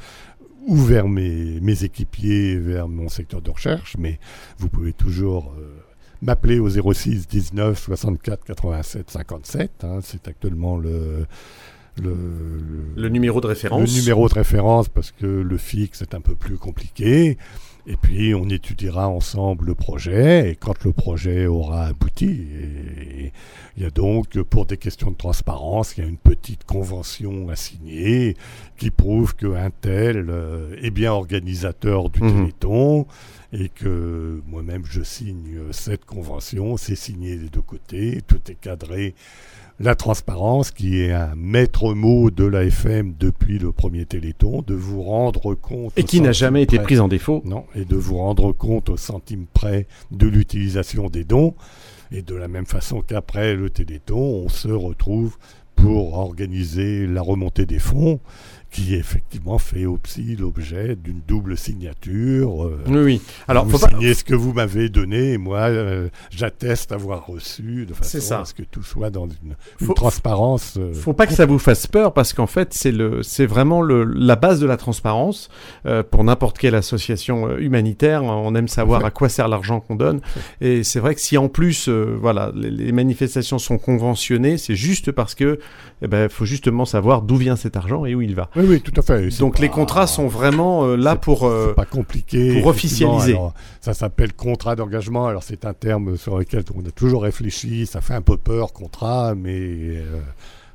ou vers mes, mes équipiers, vers mon secteur de recherche, mais vous pouvez toujours euh, m'appeler au 06 19 64 87 57. hein, c'est actuellement le, le, Le numéro de référence. le numéro de référence parce que le fixe est un peu plus compliqué. Et puis on étudiera ensemble le projet et quand le projet aura abouti, et il y a donc pour des questions de transparence, il y a une petite convention à signer qui prouve qu'un tel euh, est bien organisateur du Mhm. Téléthon et que moi-même je signe cette convention, c'est signé des deux côtés, tout est cadré la transparence, qui est un maître mot de l'AFM depuis le premier Téléthon, de vous rendre compte. Et qui n'a jamais été prise en défaut. Non, et de vous rendre compte au centime près de l'utilisation des dons. Et de la même façon qu'après le Téléthon, on se retrouve pour organiser la remontée des fonds, qui effectivement fait aussi l'objet d'une double signature. euh, Oui, oui. Alors, vous faut pas- signez ce que vous m'avez donné, et moi, euh, j'atteste avoir reçu, de C'est façon ça. à ce que tout soit dans une, une Faut- transparence. euh, Faut pas que ça vous fasse peur parce qu'en fait c'est le c'est vraiment le, la base de la transparence euh, pour n'importe quelle association humanitaire. On aime savoir à quoi sert l'argent qu'on donne et c'est vrai que si en plus euh, voilà les, les manifestations sont conventionnées, c'est juste parce que eh ben faut justement savoir d'où vient cet argent et où il va. Oui, oui, tout à fait. Donc les contrats sont vraiment euh, là pour euh, pas compliqué. pour officialiser. Alors, ça s'appelle contrat d'engagement. Alors c'est un terme sur lequel on a toujours réfléchi. Ça fait un peu peur, contrat, mais euh,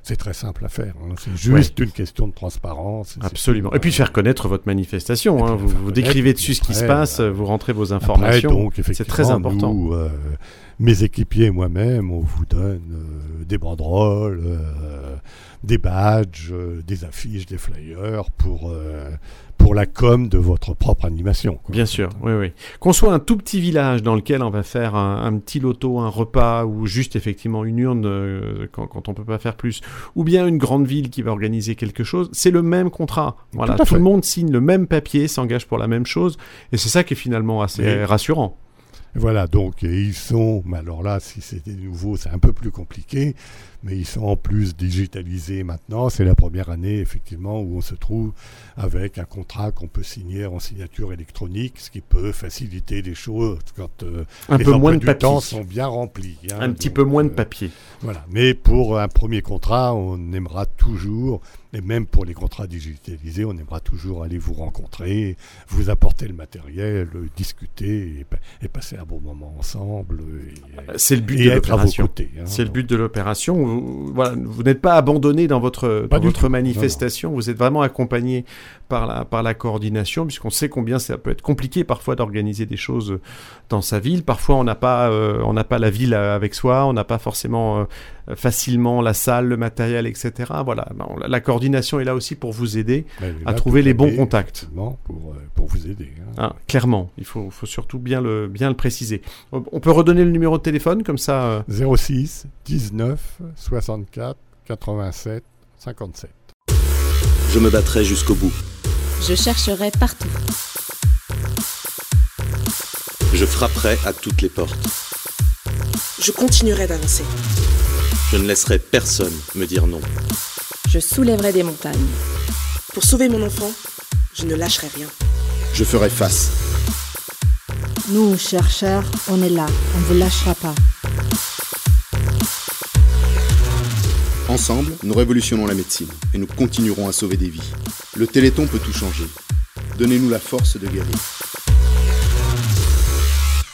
c'est très simple à faire. hein. C'est juste une question de transparence. Absolument. Et puis de faire connaître votre manifestation. hein. Vous, vous décrivez dessus ce qui se passe, vous rentrez vos informations. C'est très important. nous, euh, mes équipiers et moi-même, on vous donne des banderoles, des badges, euh, des affiches, des flyers pour, euh, pour la com de votre propre animation. quoi. Bien sûr, oui, oui. Qu'on soit un tout petit village dans lequel on va faire un, un petit loto, un repas, ou juste effectivement une urne euh, quand, quand on peut pas faire plus, ou bien une grande ville qui va organiser quelque chose, c'est le même contrat. Voilà, Tout le monde signe le même papier, s'engage pour la même chose, et c'est ça qui est finalement assez Mais- rassurant. Voilà, donc et ils sont, mais alors là, si c'était nouveau, c'est un peu plus compliqué, mais ils sont en plus digitalisés maintenant. C'est la première année, effectivement, où on se trouve avec un contrat qu'on peut signer en signature électronique, ce qui peut faciliter les choses quand euh, Un les peu moins emplois de du papier. temps sont bien remplis. hein. un petit Donc, peu moins de euh, papier. Voilà, mais pour un premier contrat, on aimera toujours, et même pour les contrats digitalisés, on aimera toujours aller vous rencontrer, vous apporter le matériel, euh, discuter et, pa- et passer un bon moment ensemble. et- C'est le but et de l'opération. hein. C'est le but de l'opération. Vous, voilà, vous n'êtes pas abandonné dans votre, dans. Non, manifestation. Vous êtes vraiment accompagné par la, par la coordination, puisqu'on sait combien ça peut être compliqué parfois d'organiser des choses dans sa ville. Parfois, on n'a pas, euh, on n'a pas la ville euh, avec soi, on n'a pas forcément euh, facilement la salle, le matériel, etc. Voilà. La, coordination est là aussi pour vous aider est à trouver les bons contacts. Pour, euh, pour vous aider. hein. Ah, clairement, il faut, faut surtout bien le, bien le préciser. On on peut redonner le numéro de téléphone comme ça. euh, 06 19 64 87 57. Je me battrai jusqu'au bout. Je chercherai partout. Je frapperai à toutes les portes. Je continuerai d'avancer. Je ne laisserai personne me dire non. Je soulèverai des montagnes. Pour sauver mon enfant, Je ne lâcherai rien. Je ferai face. Nous, chercheurs, on est là. On ne vous lâchera pas. Ensemble, nous révolutionnons la médecine et nous continuerons à sauver des vies. Le Téléthon peut tout changer. Donnez-nous la force de guérir.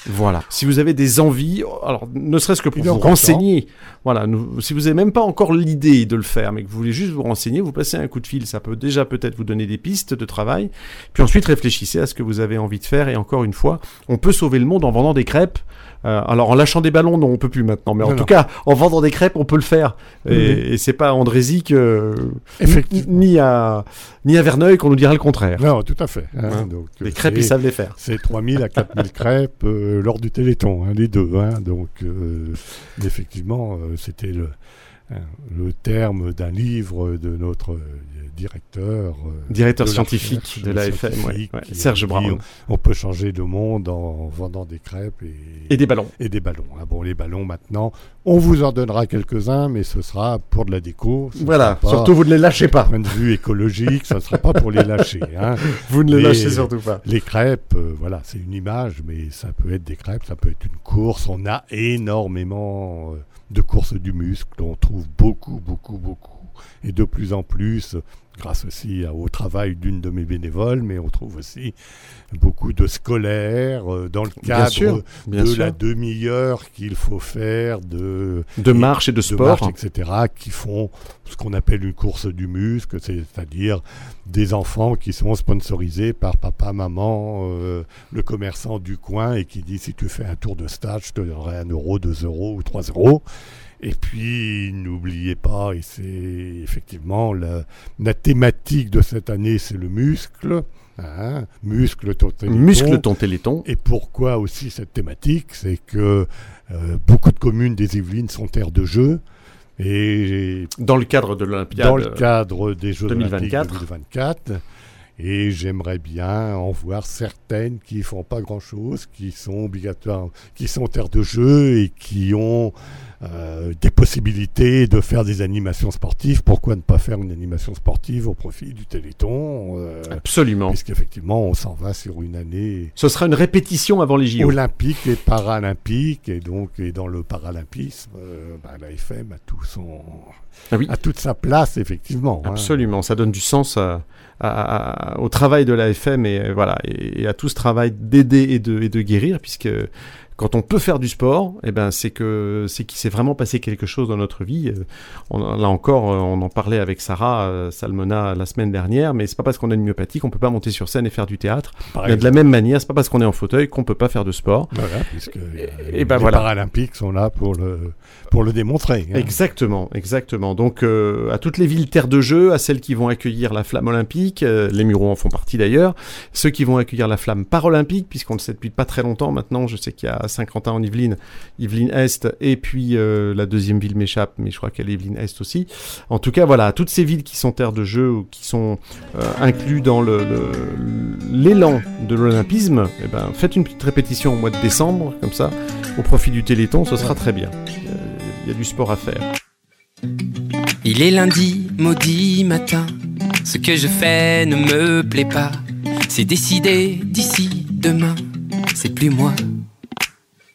Voilà. Si vous avez des envies, alors ne serait-ce que pour vous renseigner, voilà. nous- si vous n'avez même pas encore l'idée de le faire, mais que vous voulez juste vous renseigner, vous passez un coup de fil. Ça peut déjà peut-être vous donner des pistes de travail. Puis ensuite réfléchissez à ce que vous avez envie de faire. Et encore une fois, on peut sauver le monde en vendant des crêpes. Euh, alors en lâchant des ballons, non, on peut plus maintenant. Mais en Non, tout non. cas, en vendant des crêpes, on peut le faire. Et, Oui. et c'est pas à Andrézic euh, Effectivement. ni à ni à Verneuil qu'on nous dira le contraire. Non, tout à fait. hein. Hein. Donc, Les crêpes, ils savent les faire. C'est 3000 à 4000 crêpes euh, lors du Téléthon, hein, les deux. hein. Donc, euh, effectivement, c'était le, le terme d'un livre de notre euh, directeur. euh, Directeur de la scientifique de l'AFM, ouais, Serge Brown. On, on peut changer le monde en vendant des crêpes et, Et des ballons. Et des ballons. Ah bon, les ballons maintenant, on vous en donnera quelques-uns, mais ce sera pour de la déco. Voilà, pas- surtout vous ne les lâchez pas. Point de vue écologique, ça ne sera pas pour les lâcher. hein. Vous ne les lâchez surtout pas. Les crêpes, euh, voilà, c'est une image, mais ça peut être des crêpes, ça peut être une course. On a énormément euh, de courses du muscle. On trouve beaucoup, beaucoup, beaucoup. Et de plus en plus, grâce aussi au travail d'une de mes bénévoles, mais on trouve aussi beaucoup de scolaires euh, dans le Bien cadre sûr, bien de sûr. la demi-heure qu'il faut faire de, De marche et de sport. marche, etc., qui font ce qu'on appelle une course du muscle, c'est-à-dire des enfants qui sont sponsorisés par papa, maman, euh, le commerçant du coin, et qui dit si tu fais un tour de stage, je te donnerai un euro, deux euros ou trois euros. Et puis, n'oubliez pas, et c'est effectivement la, la thématique de cette année, c'est le muscle. Hein, muscle ton téléthon. Muscle ton téléthon. Et pourquoi aussi cette thématique C'est que euh, beaucoup de communes des Yvelines sont terres de jeu. Et Dans le cadre de l'Olympiade dans le cadre des Jeux 2024. Olympiques 2024. Et j'aimerais bien en voir certaines qui font pas grand-chose, qui sont obligatoires, qui sont terres de jeu et qui ont euh, des possibilités de faire des animations sportives. Pourquoi ne pas faire une animation sportive au profit du Téléthon euh, Absolument. Puisqu'effectivement, on s'en va sur une année Ce sera une répétition avant les JO. olympique et paralympique. Et donc, et dans le paralympisme, euh, bah, la FM a, tout son, Ah oui. a toute sa place, effectivement. hein. Absolument, ça donne du sens à- à- à- au travail de l'AFM et, euh, voilà, et, et à tout ce travail d'aider et de, et de guérir, puisque quand on peut faire du sport, eh ben, c'est que c'est qu'il s'est vraiment passé quelque chose dans notre vie. Euh, On, là encore, euh, on en parlait avec Sarah euh, Salmona la semaine dernière, mais c'est pas parce qu'on a une myopathie qu'on peut pas monter sur scène et faire du théâtre. De la même manière, c'est pas parce qu'on est en fauteuil qu'on peut pas faire de sport. Voilà, puisque et ben les voilà. Paralympiques sont là pour le, pour le démontrer. hein. Exactement, exactement. Donc euh, à toutes les villes terres de jeu, à celles qui vont accueillir la flamme olympique, euh, les Mureaux en font partie d'ailleurs, ceux qui vont accueillir la flamme paralympique, puisqu'on le sait depuis pas très longtemps maintenant, je sais qu'il y a Saint-Quentin en Yvelines, Yvelines Est, et puis euh, la deuxième ville m'échappe, mais je crois qu'elle est Yvelines Est aussi. En tout cas, voilà, toutes ces villes qui sont terres de jeu ou qui sont euh, inclus dans le- le- l'élan de l'olympisme, eh ben, faites une petite répétition au mois de décembre, comme ça, au profit du Téléthon, ce sera très bien. Il y a du sport à faire. Il est lundi, maudit matin. Ce que je fais ne me plaît pas. C'est décidé d'ici demain. C'est plus moi.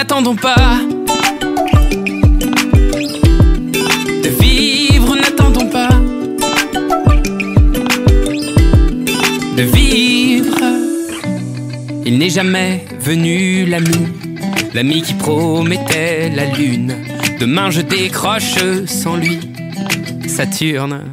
N'attendons pas de vivre, n'attendons pas de vivre. Il n'est jamais venu l'ami, l'ami qui promettait la lune. Demain je décroche sans lui, Saturne.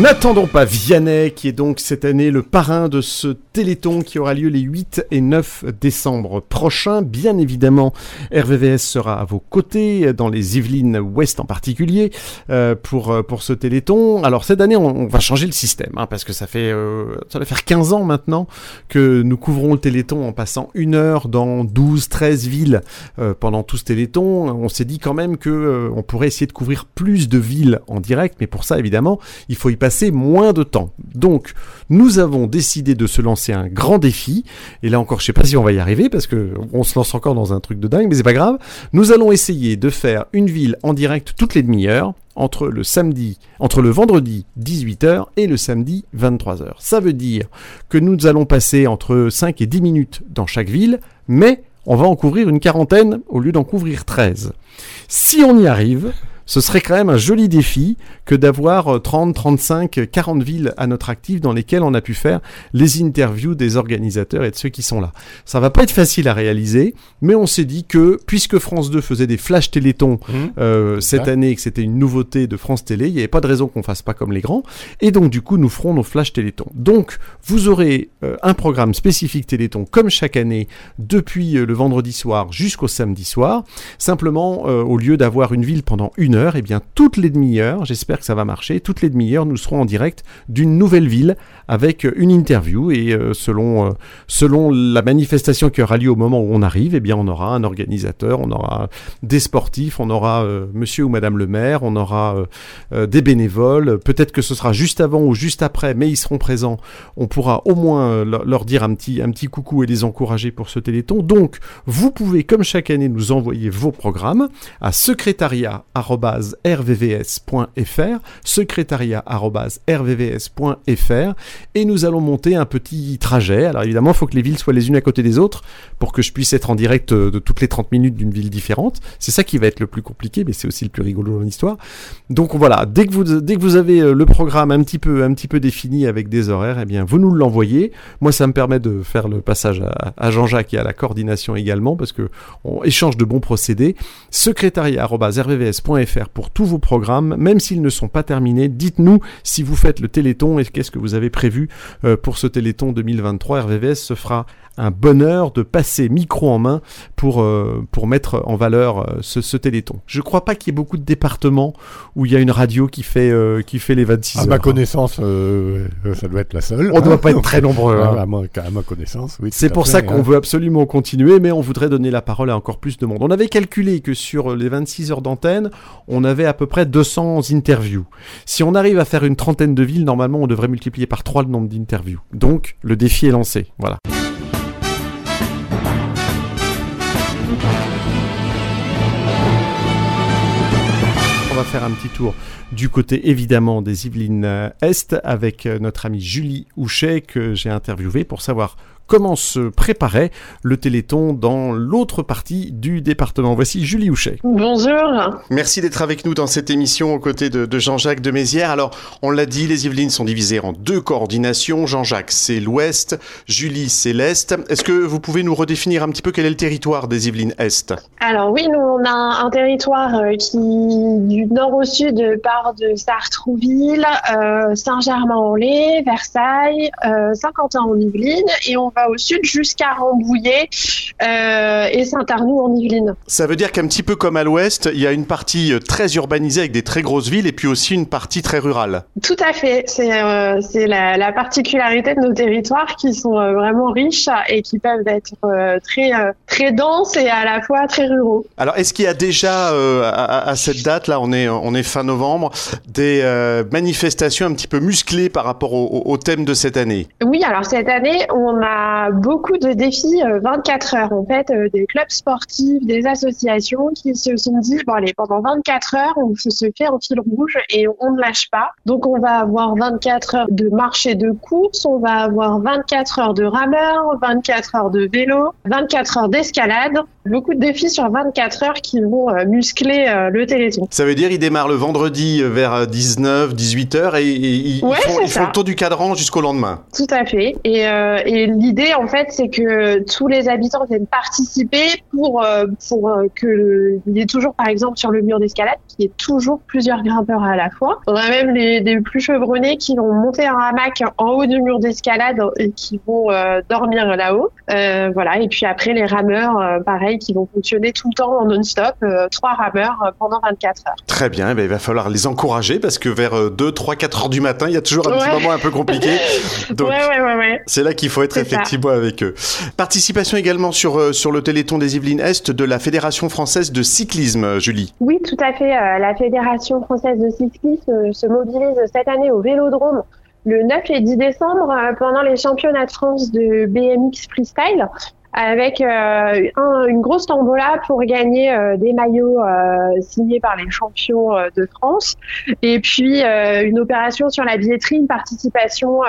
N'attendons pas Vianney, qui est donc cette année le parrain de ce Téléthon qui aura lieu les 8 et 9 décembre prochains. Bien évidemment, RVVS sera à vos côtés, dans les Yvelines Ouest en particulier, euh, pour, euh, pour ce Téléthon. Alors cette année, on, va changer le système, hein, parce que ça fait euh, ça va faire 15 ans maintenant que nous couvrons le Téléthon en passant une heure dans 12, 13 villes pendant tout ce Téléthon. On s'est dit quand même que on pourrait essayer de couvrir plus de villes en direct, mais pour ça, évidemment, il faut y passer moins de temps. Donc, nous avons décidé de se lancer un grand défi. Et là encore, je sais pas si on va y arriver parce que on se lance encore dans un truc de dingue, mais c'est pas grave. Nous allons essayer de faire une ville en direct toutes les demi-heures entre le samedi, entre le vendredi 18h et le samedi 23h. Ça veut dire que nous allons passer entre 5 et 10 minutes dans chaque ville, mais on va en couvrir une quarantaine au lieu d'en couvrir 13. Si on y arrive, ce serait quand même un joli défi que d'avoir euh, 30, 35, 40 villes à notre actif dans lesquelles on a pu faire les interviews des organisateurs et de ceux qui sont là. Ça va pas être facile à réaliser, mais on s'est dit que puisque France 2 faisait des flash télétons euh, cette Ouais. année et que c'était une nouveauté de France Télé, il n'y avait pas de raison qu'on fasse pas comme les grands. Et donc du coup, nous ferons nos flash télétons. Donc vous aurez euh, un programme spécifique téléthon comme chaque année depuis euh, le vendredi soir jusqu'au samedi soir. Simplement, euh, au lieu d'avoir une ville pendant une heure, et bien toutes les demi-heures, j'espère que ça va marcher, toutes les demi-heures, nous serons en direct d'une nouvelle ville avec euh, une interview et euh, selon euh, selon la manifestation qui aura lieu au moment où on arrive, eh bien on aura un organisateur, on aura des sportifs, on aura Monsieur ou Madame le maire, on aura des bénévoles. Peut-être que ce sera juste avant ou juste après, mais ils seront présents. On pourra au moins leur dire un petit un petit coucou et les encourager pour ce Téléthon. Donc vous pouvez comme chaque année nous envoyer vos programmes à secrétariat@rvvs.fr, secrétariat@rvvs.fr et nous allons monter un petit trajet. Alors évidemment, il faut que les villes soient les unes à côté des autres pour que je puisse être en direct euh, de toutes les 30 minutes d'une ville différente. C'est ça qui va être le plus compliqué, mais c'est aussi le plus rigolo dans l'histoire. Donc voilà, dès que vous dès que vous avez euh, le programme un petit peu un petit peu défini avec des horaires, eh bien vous nous l'envoyez. Moi, ça me permet de faire le passage à, à Jean-Jacques et à la coordination également parce que on échange de bons procédés. Secrétariat@rvvs.fr pour tous vos programmes, même s'ils ne sont pas terminés. Dites-nous si vous faites le Téléthon et qu'est-ce que vous avez prévu euh, pour ce Téléthon 2023. RVVS se fera un bonheur de passer micro en main pour, euh, pour mettre en valeur euh, ce, ce Téléthon. Je crois pas qu'il y ait beaucoup de départements où il y a une radio qui fait, euh, qui fait les 26 À heures. ma connaissance, euh, ça doit être la seule. On doit pas être très nombreux, hein. À, ma, à ma connaissance, oui. C'est à pour fait, ça qu'on hein. veut absolument continuer, mais on voudrait donner la parole à encore plus de monde. On avait calculé que sur les 26 heures d'antenne, on avait à peu près 200 interviews. Si on arrive à faire une trentaine de villes, normalement, on devrait multiplier par 3 le nombre d'interviews. Donc, le défi est lancé. Voilà. Faire un petit tour du côté évidemment des Yvelines Est avec euh, notre amie Julie Houchet que j'ai interviewée pour savoir comment se préparait le Téléthon dans l'autre partie du département. Voici Julie Houchet. Bonjour. Merci d'être avec nous dans cette émission aux côtés de, de Jean-Jacques de Mézières. Alors, on l'a dit, les Yvelines sont divisées en deux coordinations. Jean-Jacques, c'est l'ouest, Julie, c'est l'est. Est-ce que vous pouvez nous redéfinir un petit peu quel est le territoire des Yvelines Est? Alors oui, nous on a un, un territoire euh, qui du nord au sud part de Sartrouville, euh, Saint-Germain-en-Laye, Versailles, euh, Saint-Quentin-en-Yvelines et on va au sud jusqu'à Rambouillet euh, et Saint-Arnoux en Yvelines. Ça veut dire qu'un petit peu comme à l'ouest, il y a une partie euh, très urbanisée avec des très grosses villes et puis aussi une partie très rurale. Tout à fait, c'est euh, la, la particularité de nos territoires qui sont euh, vraiment riches et qui peuvent être très très denses et à la fois très ruraux. Alors, est-ce qu'il y a déjà, à, à cette date, là, on est, on est fin novembre, des manifestations un petit peu musclées par rapport au, au- au thème de cette année? Oui, alors cette année, on a beaucoup de défis euh, 24 heures. En fait, euh, des clubs sportifs, des associations qui se sont dit, bon allez, pendant 24 heures, on se fait en fil rouge et on ne lâche pas. Donc on va avoir 24 heures de marche de course, on va avoir 24 heures de rameur, 24 heures de vélo, 24 heures d'escalade beaucoup de défis sur 24 heures qui vont euh, muscler euh, le Téléthon. Ça veut dire il démarre le vendredi euh, vers 19, 18 heures et, et ils, Ouais, font, ils le tour du cadran jusqu'au lendemain. Tout à fait. Et, euh, et l'idée, en fait, c'est que tous les habitants viennent participer pour, euh, pour euh, que il y ait toujours, par exemple, sur le mur d'escalade, qu'il y ait toujours plusieurs grimpeurs à la fois. On a même les, des plus chevronnés qui vont monter un hamac en haut du mur d'escalade et qui vont dormir là-haut. Voilà. Et puis après, les rameurs, euh, qui vont fonctionner tout le temps en non-stop, euh, trois rameurs euh, pendant 24 heures. Très bien, eh ben, il va falloir les encourager parce que vers 2, 3, 4 heures du matin, il y a toujours un petit moment un peu compliqué. Donc, ouais, ouais, ouais, ouais. C'est là qu'il faut être ça. effectivement avec eux. Participation également sur, euh, sur le Téléthon des Yvelines Est de la Fédération française de cyclisme, Julie. Oui, tout à fait. Euh, La Fédération française de cyclisme se mobilise cette année au Vélodrome le 9 et 10 décembre pendant les championnats de France de BMX freestyle avec euh, un- une grosse tombola pour gagner euh, des maillots euh, signés par les champions de France et puis une opération sur la billetterie, une participation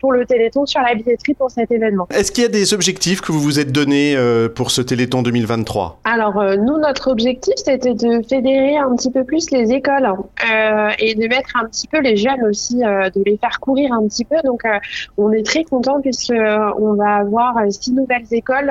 pour le Téléthon sur la billetterie pour cet événement. Est-ce qu'il y a des objectifs que vous vous êtes donnés pour ce Téléthon 2023 Alors nous, notre objectif, c'était de fédérer un petit peu plus les écoles et de mettre un petit peu les jeunes aussi, de les faire courir un petit peu. Donc on est très content puisque on va avoir six nouvelles écoles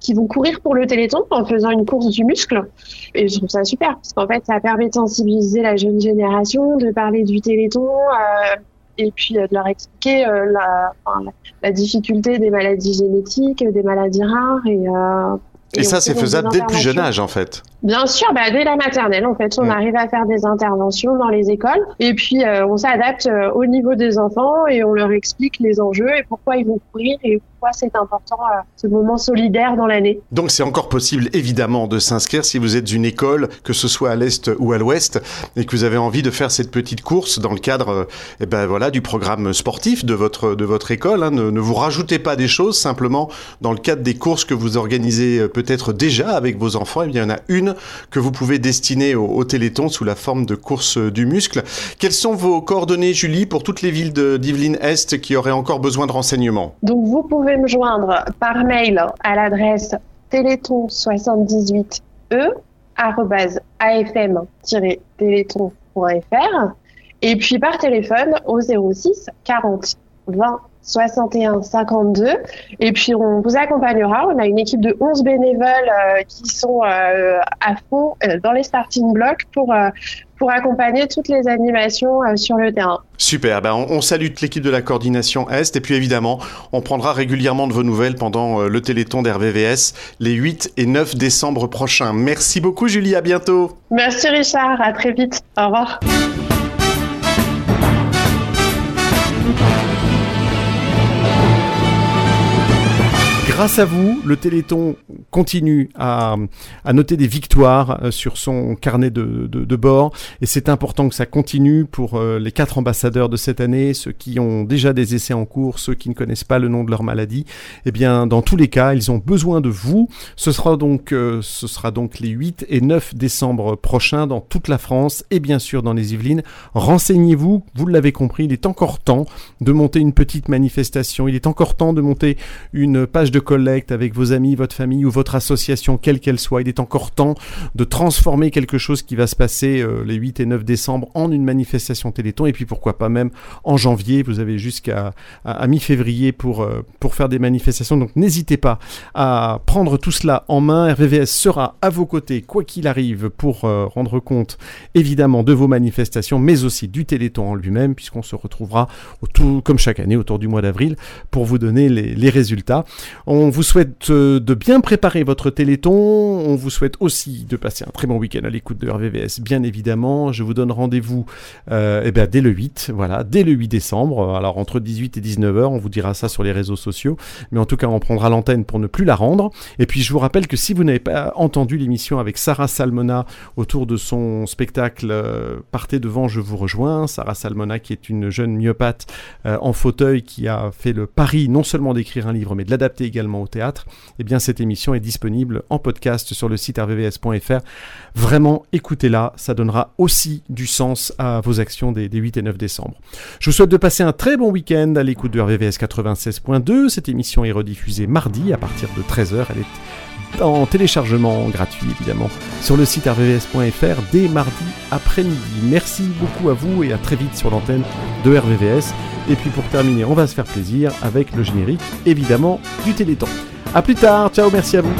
qui vont courir pour le Téléthon en faisant une course du muscle. Et je trouve ça super parce qu'en fait, ça permet de sensibiliser la jeune génération, de parler du Téléthon. euh, et puis euh, de leur expliquer euh, la, enfin, la, la difficulté des maladies génétiques, des maladies rares et, euh, Et, ça, c'est faisable dès le plus jeune âge, en fait. Bien sûr, bah, dès la maternelle, en fait, on arrive à faire des interventions dans les écoles et puis euh, on s'adapte euh, au niveau des enfants et on leur explique les enjeux et pourquoi ils vont courir et pourquoi c'est important euh, ce moment solidaire dans l'année. Donc c'est encore possible évidemment de s'inscrire si vous êtes une école, que ce soit à l'est ou à l'ouest, et que vous avez envie de faire cette petite course dans le cadre euh, eh ben, voilà, du programme sportif de votre, de votre école. hein. Ne, ne vous rajoutez pas des choses, simplement dans le cadre des courses que vous organisez peut-être déjà avec vos enfants, eh bien, il y en a une que vous pouvez destiner au, au Téléthon sous la forme de course du muscle. Quelles sont vos coordonnées, Julie, pour toutes les villes de- d'Yvelines Est qui auraient encore besoin de renseignements? Donc vous pouvez me joindre par mail à l'adresse téléthon78e afm-téléthon.fr et puis par téléphone au 06 40 20 61 52 et puis on vous accompagnera. On a une équipe de 11 bénévoles euh, qui sont euh, à fond euh, dans les starting blocks pour, pour accompagner toutes les animations sur le terrain. Super, ben on, on salue l'équipe de la coordination Est et puis évidemment, on prendra régulièrement de vos nouvelles pendant le Téléthon d'RVVS les 8 et 9 décembre prochains. Merci beaucoup Julie, à bientôt. Merci Richard, à très vite. Au revoir. Grâce à vous, le Téléthon continue à, noter des victoires euh, sur son carnet de, bord et c'est important que ça continue pour euh, les quatre ambassadeurs de cette année, ceux qui ont déjà des essais en cours, ceux qui ne connaissent pas le nom de leur maladie. Eh bien, dans tous les cas, ils ont besoin de vous. Ce sera donc, euh, ce sera donc les 8 et 9 décembre prochains dans toute la France et bien sûr dans les Yvelines. Renseignez-vous, vous l'avez compris, il est encore temps de monter une petite manifestation, il est encore temps de monter une page de collecte avec vos amis, votre famille ou votre association, quelle qu'elle soit. Il est encore temps de transformer quelque chose qui va se passer euh, les 8 et 9 décembre en une manifestation Téléthon et puis pourquoi pas même en janvier. Vous avez jusqu'à mi-février pour, euh, pour faire des manifestations. Donc n'hésitez pas à prendre tout cela en main. RVVS sera à vos côtés, quoi qu'il arrive, pour euh, rendre compte évidemment de vos manifestations, mais aussi du Téléthon en lui-même, puisqu'on se retrouvera comme chaque année autour du mois d'avril pour vous donner les, résultats. Vous souhaite euh, de bien préparer votre Téléthon. On vous souhaite aussi de passer un très bon week-end à l'écoute de RVVS, bien évidemment. Je vous donne rendez-vous euh, eh dès le 8, voilà, dès le 8 décembre. Alors entre 18 et 19h, on vous dira ça sur les réseaux sociaux. Mais en tout cas, on prendra l'antenne pour ne plus la rendre. Et puis je vous rappelle que si vous n'avez pas entendu l'émission avec Sarah Salmona autour de son spectacle euh, Partez devant, je vous rejoins. Sarah Salmona qui est une jeune myopathe en fauteuil qui a fait le pari non seulement d'écrire un livre mais de l'adapter également au théâtre. Eh bien cette émission est disponible en podcast sur le site rvvs.fr. Vraiment écoutez-la, ça donnera aussi du sens à vos actions des, des 8 et 9 décembre. Je vous souhaite de passer un très bon week-end à l'écoute de RVVS 96.2. Cette émission est rediffusée mardi à partir de 13h. Elle est en téléchargement gratuit évidemment sur le site rvvs.fr dès mardi après-midi. Merci beaucoup à vous et à très vite sur l'antenne de RVVS. Et puis pour terminer, on va se faire plaisir avec le générique évidemment du Téléthon. A plus tard, ciao, merci à vous.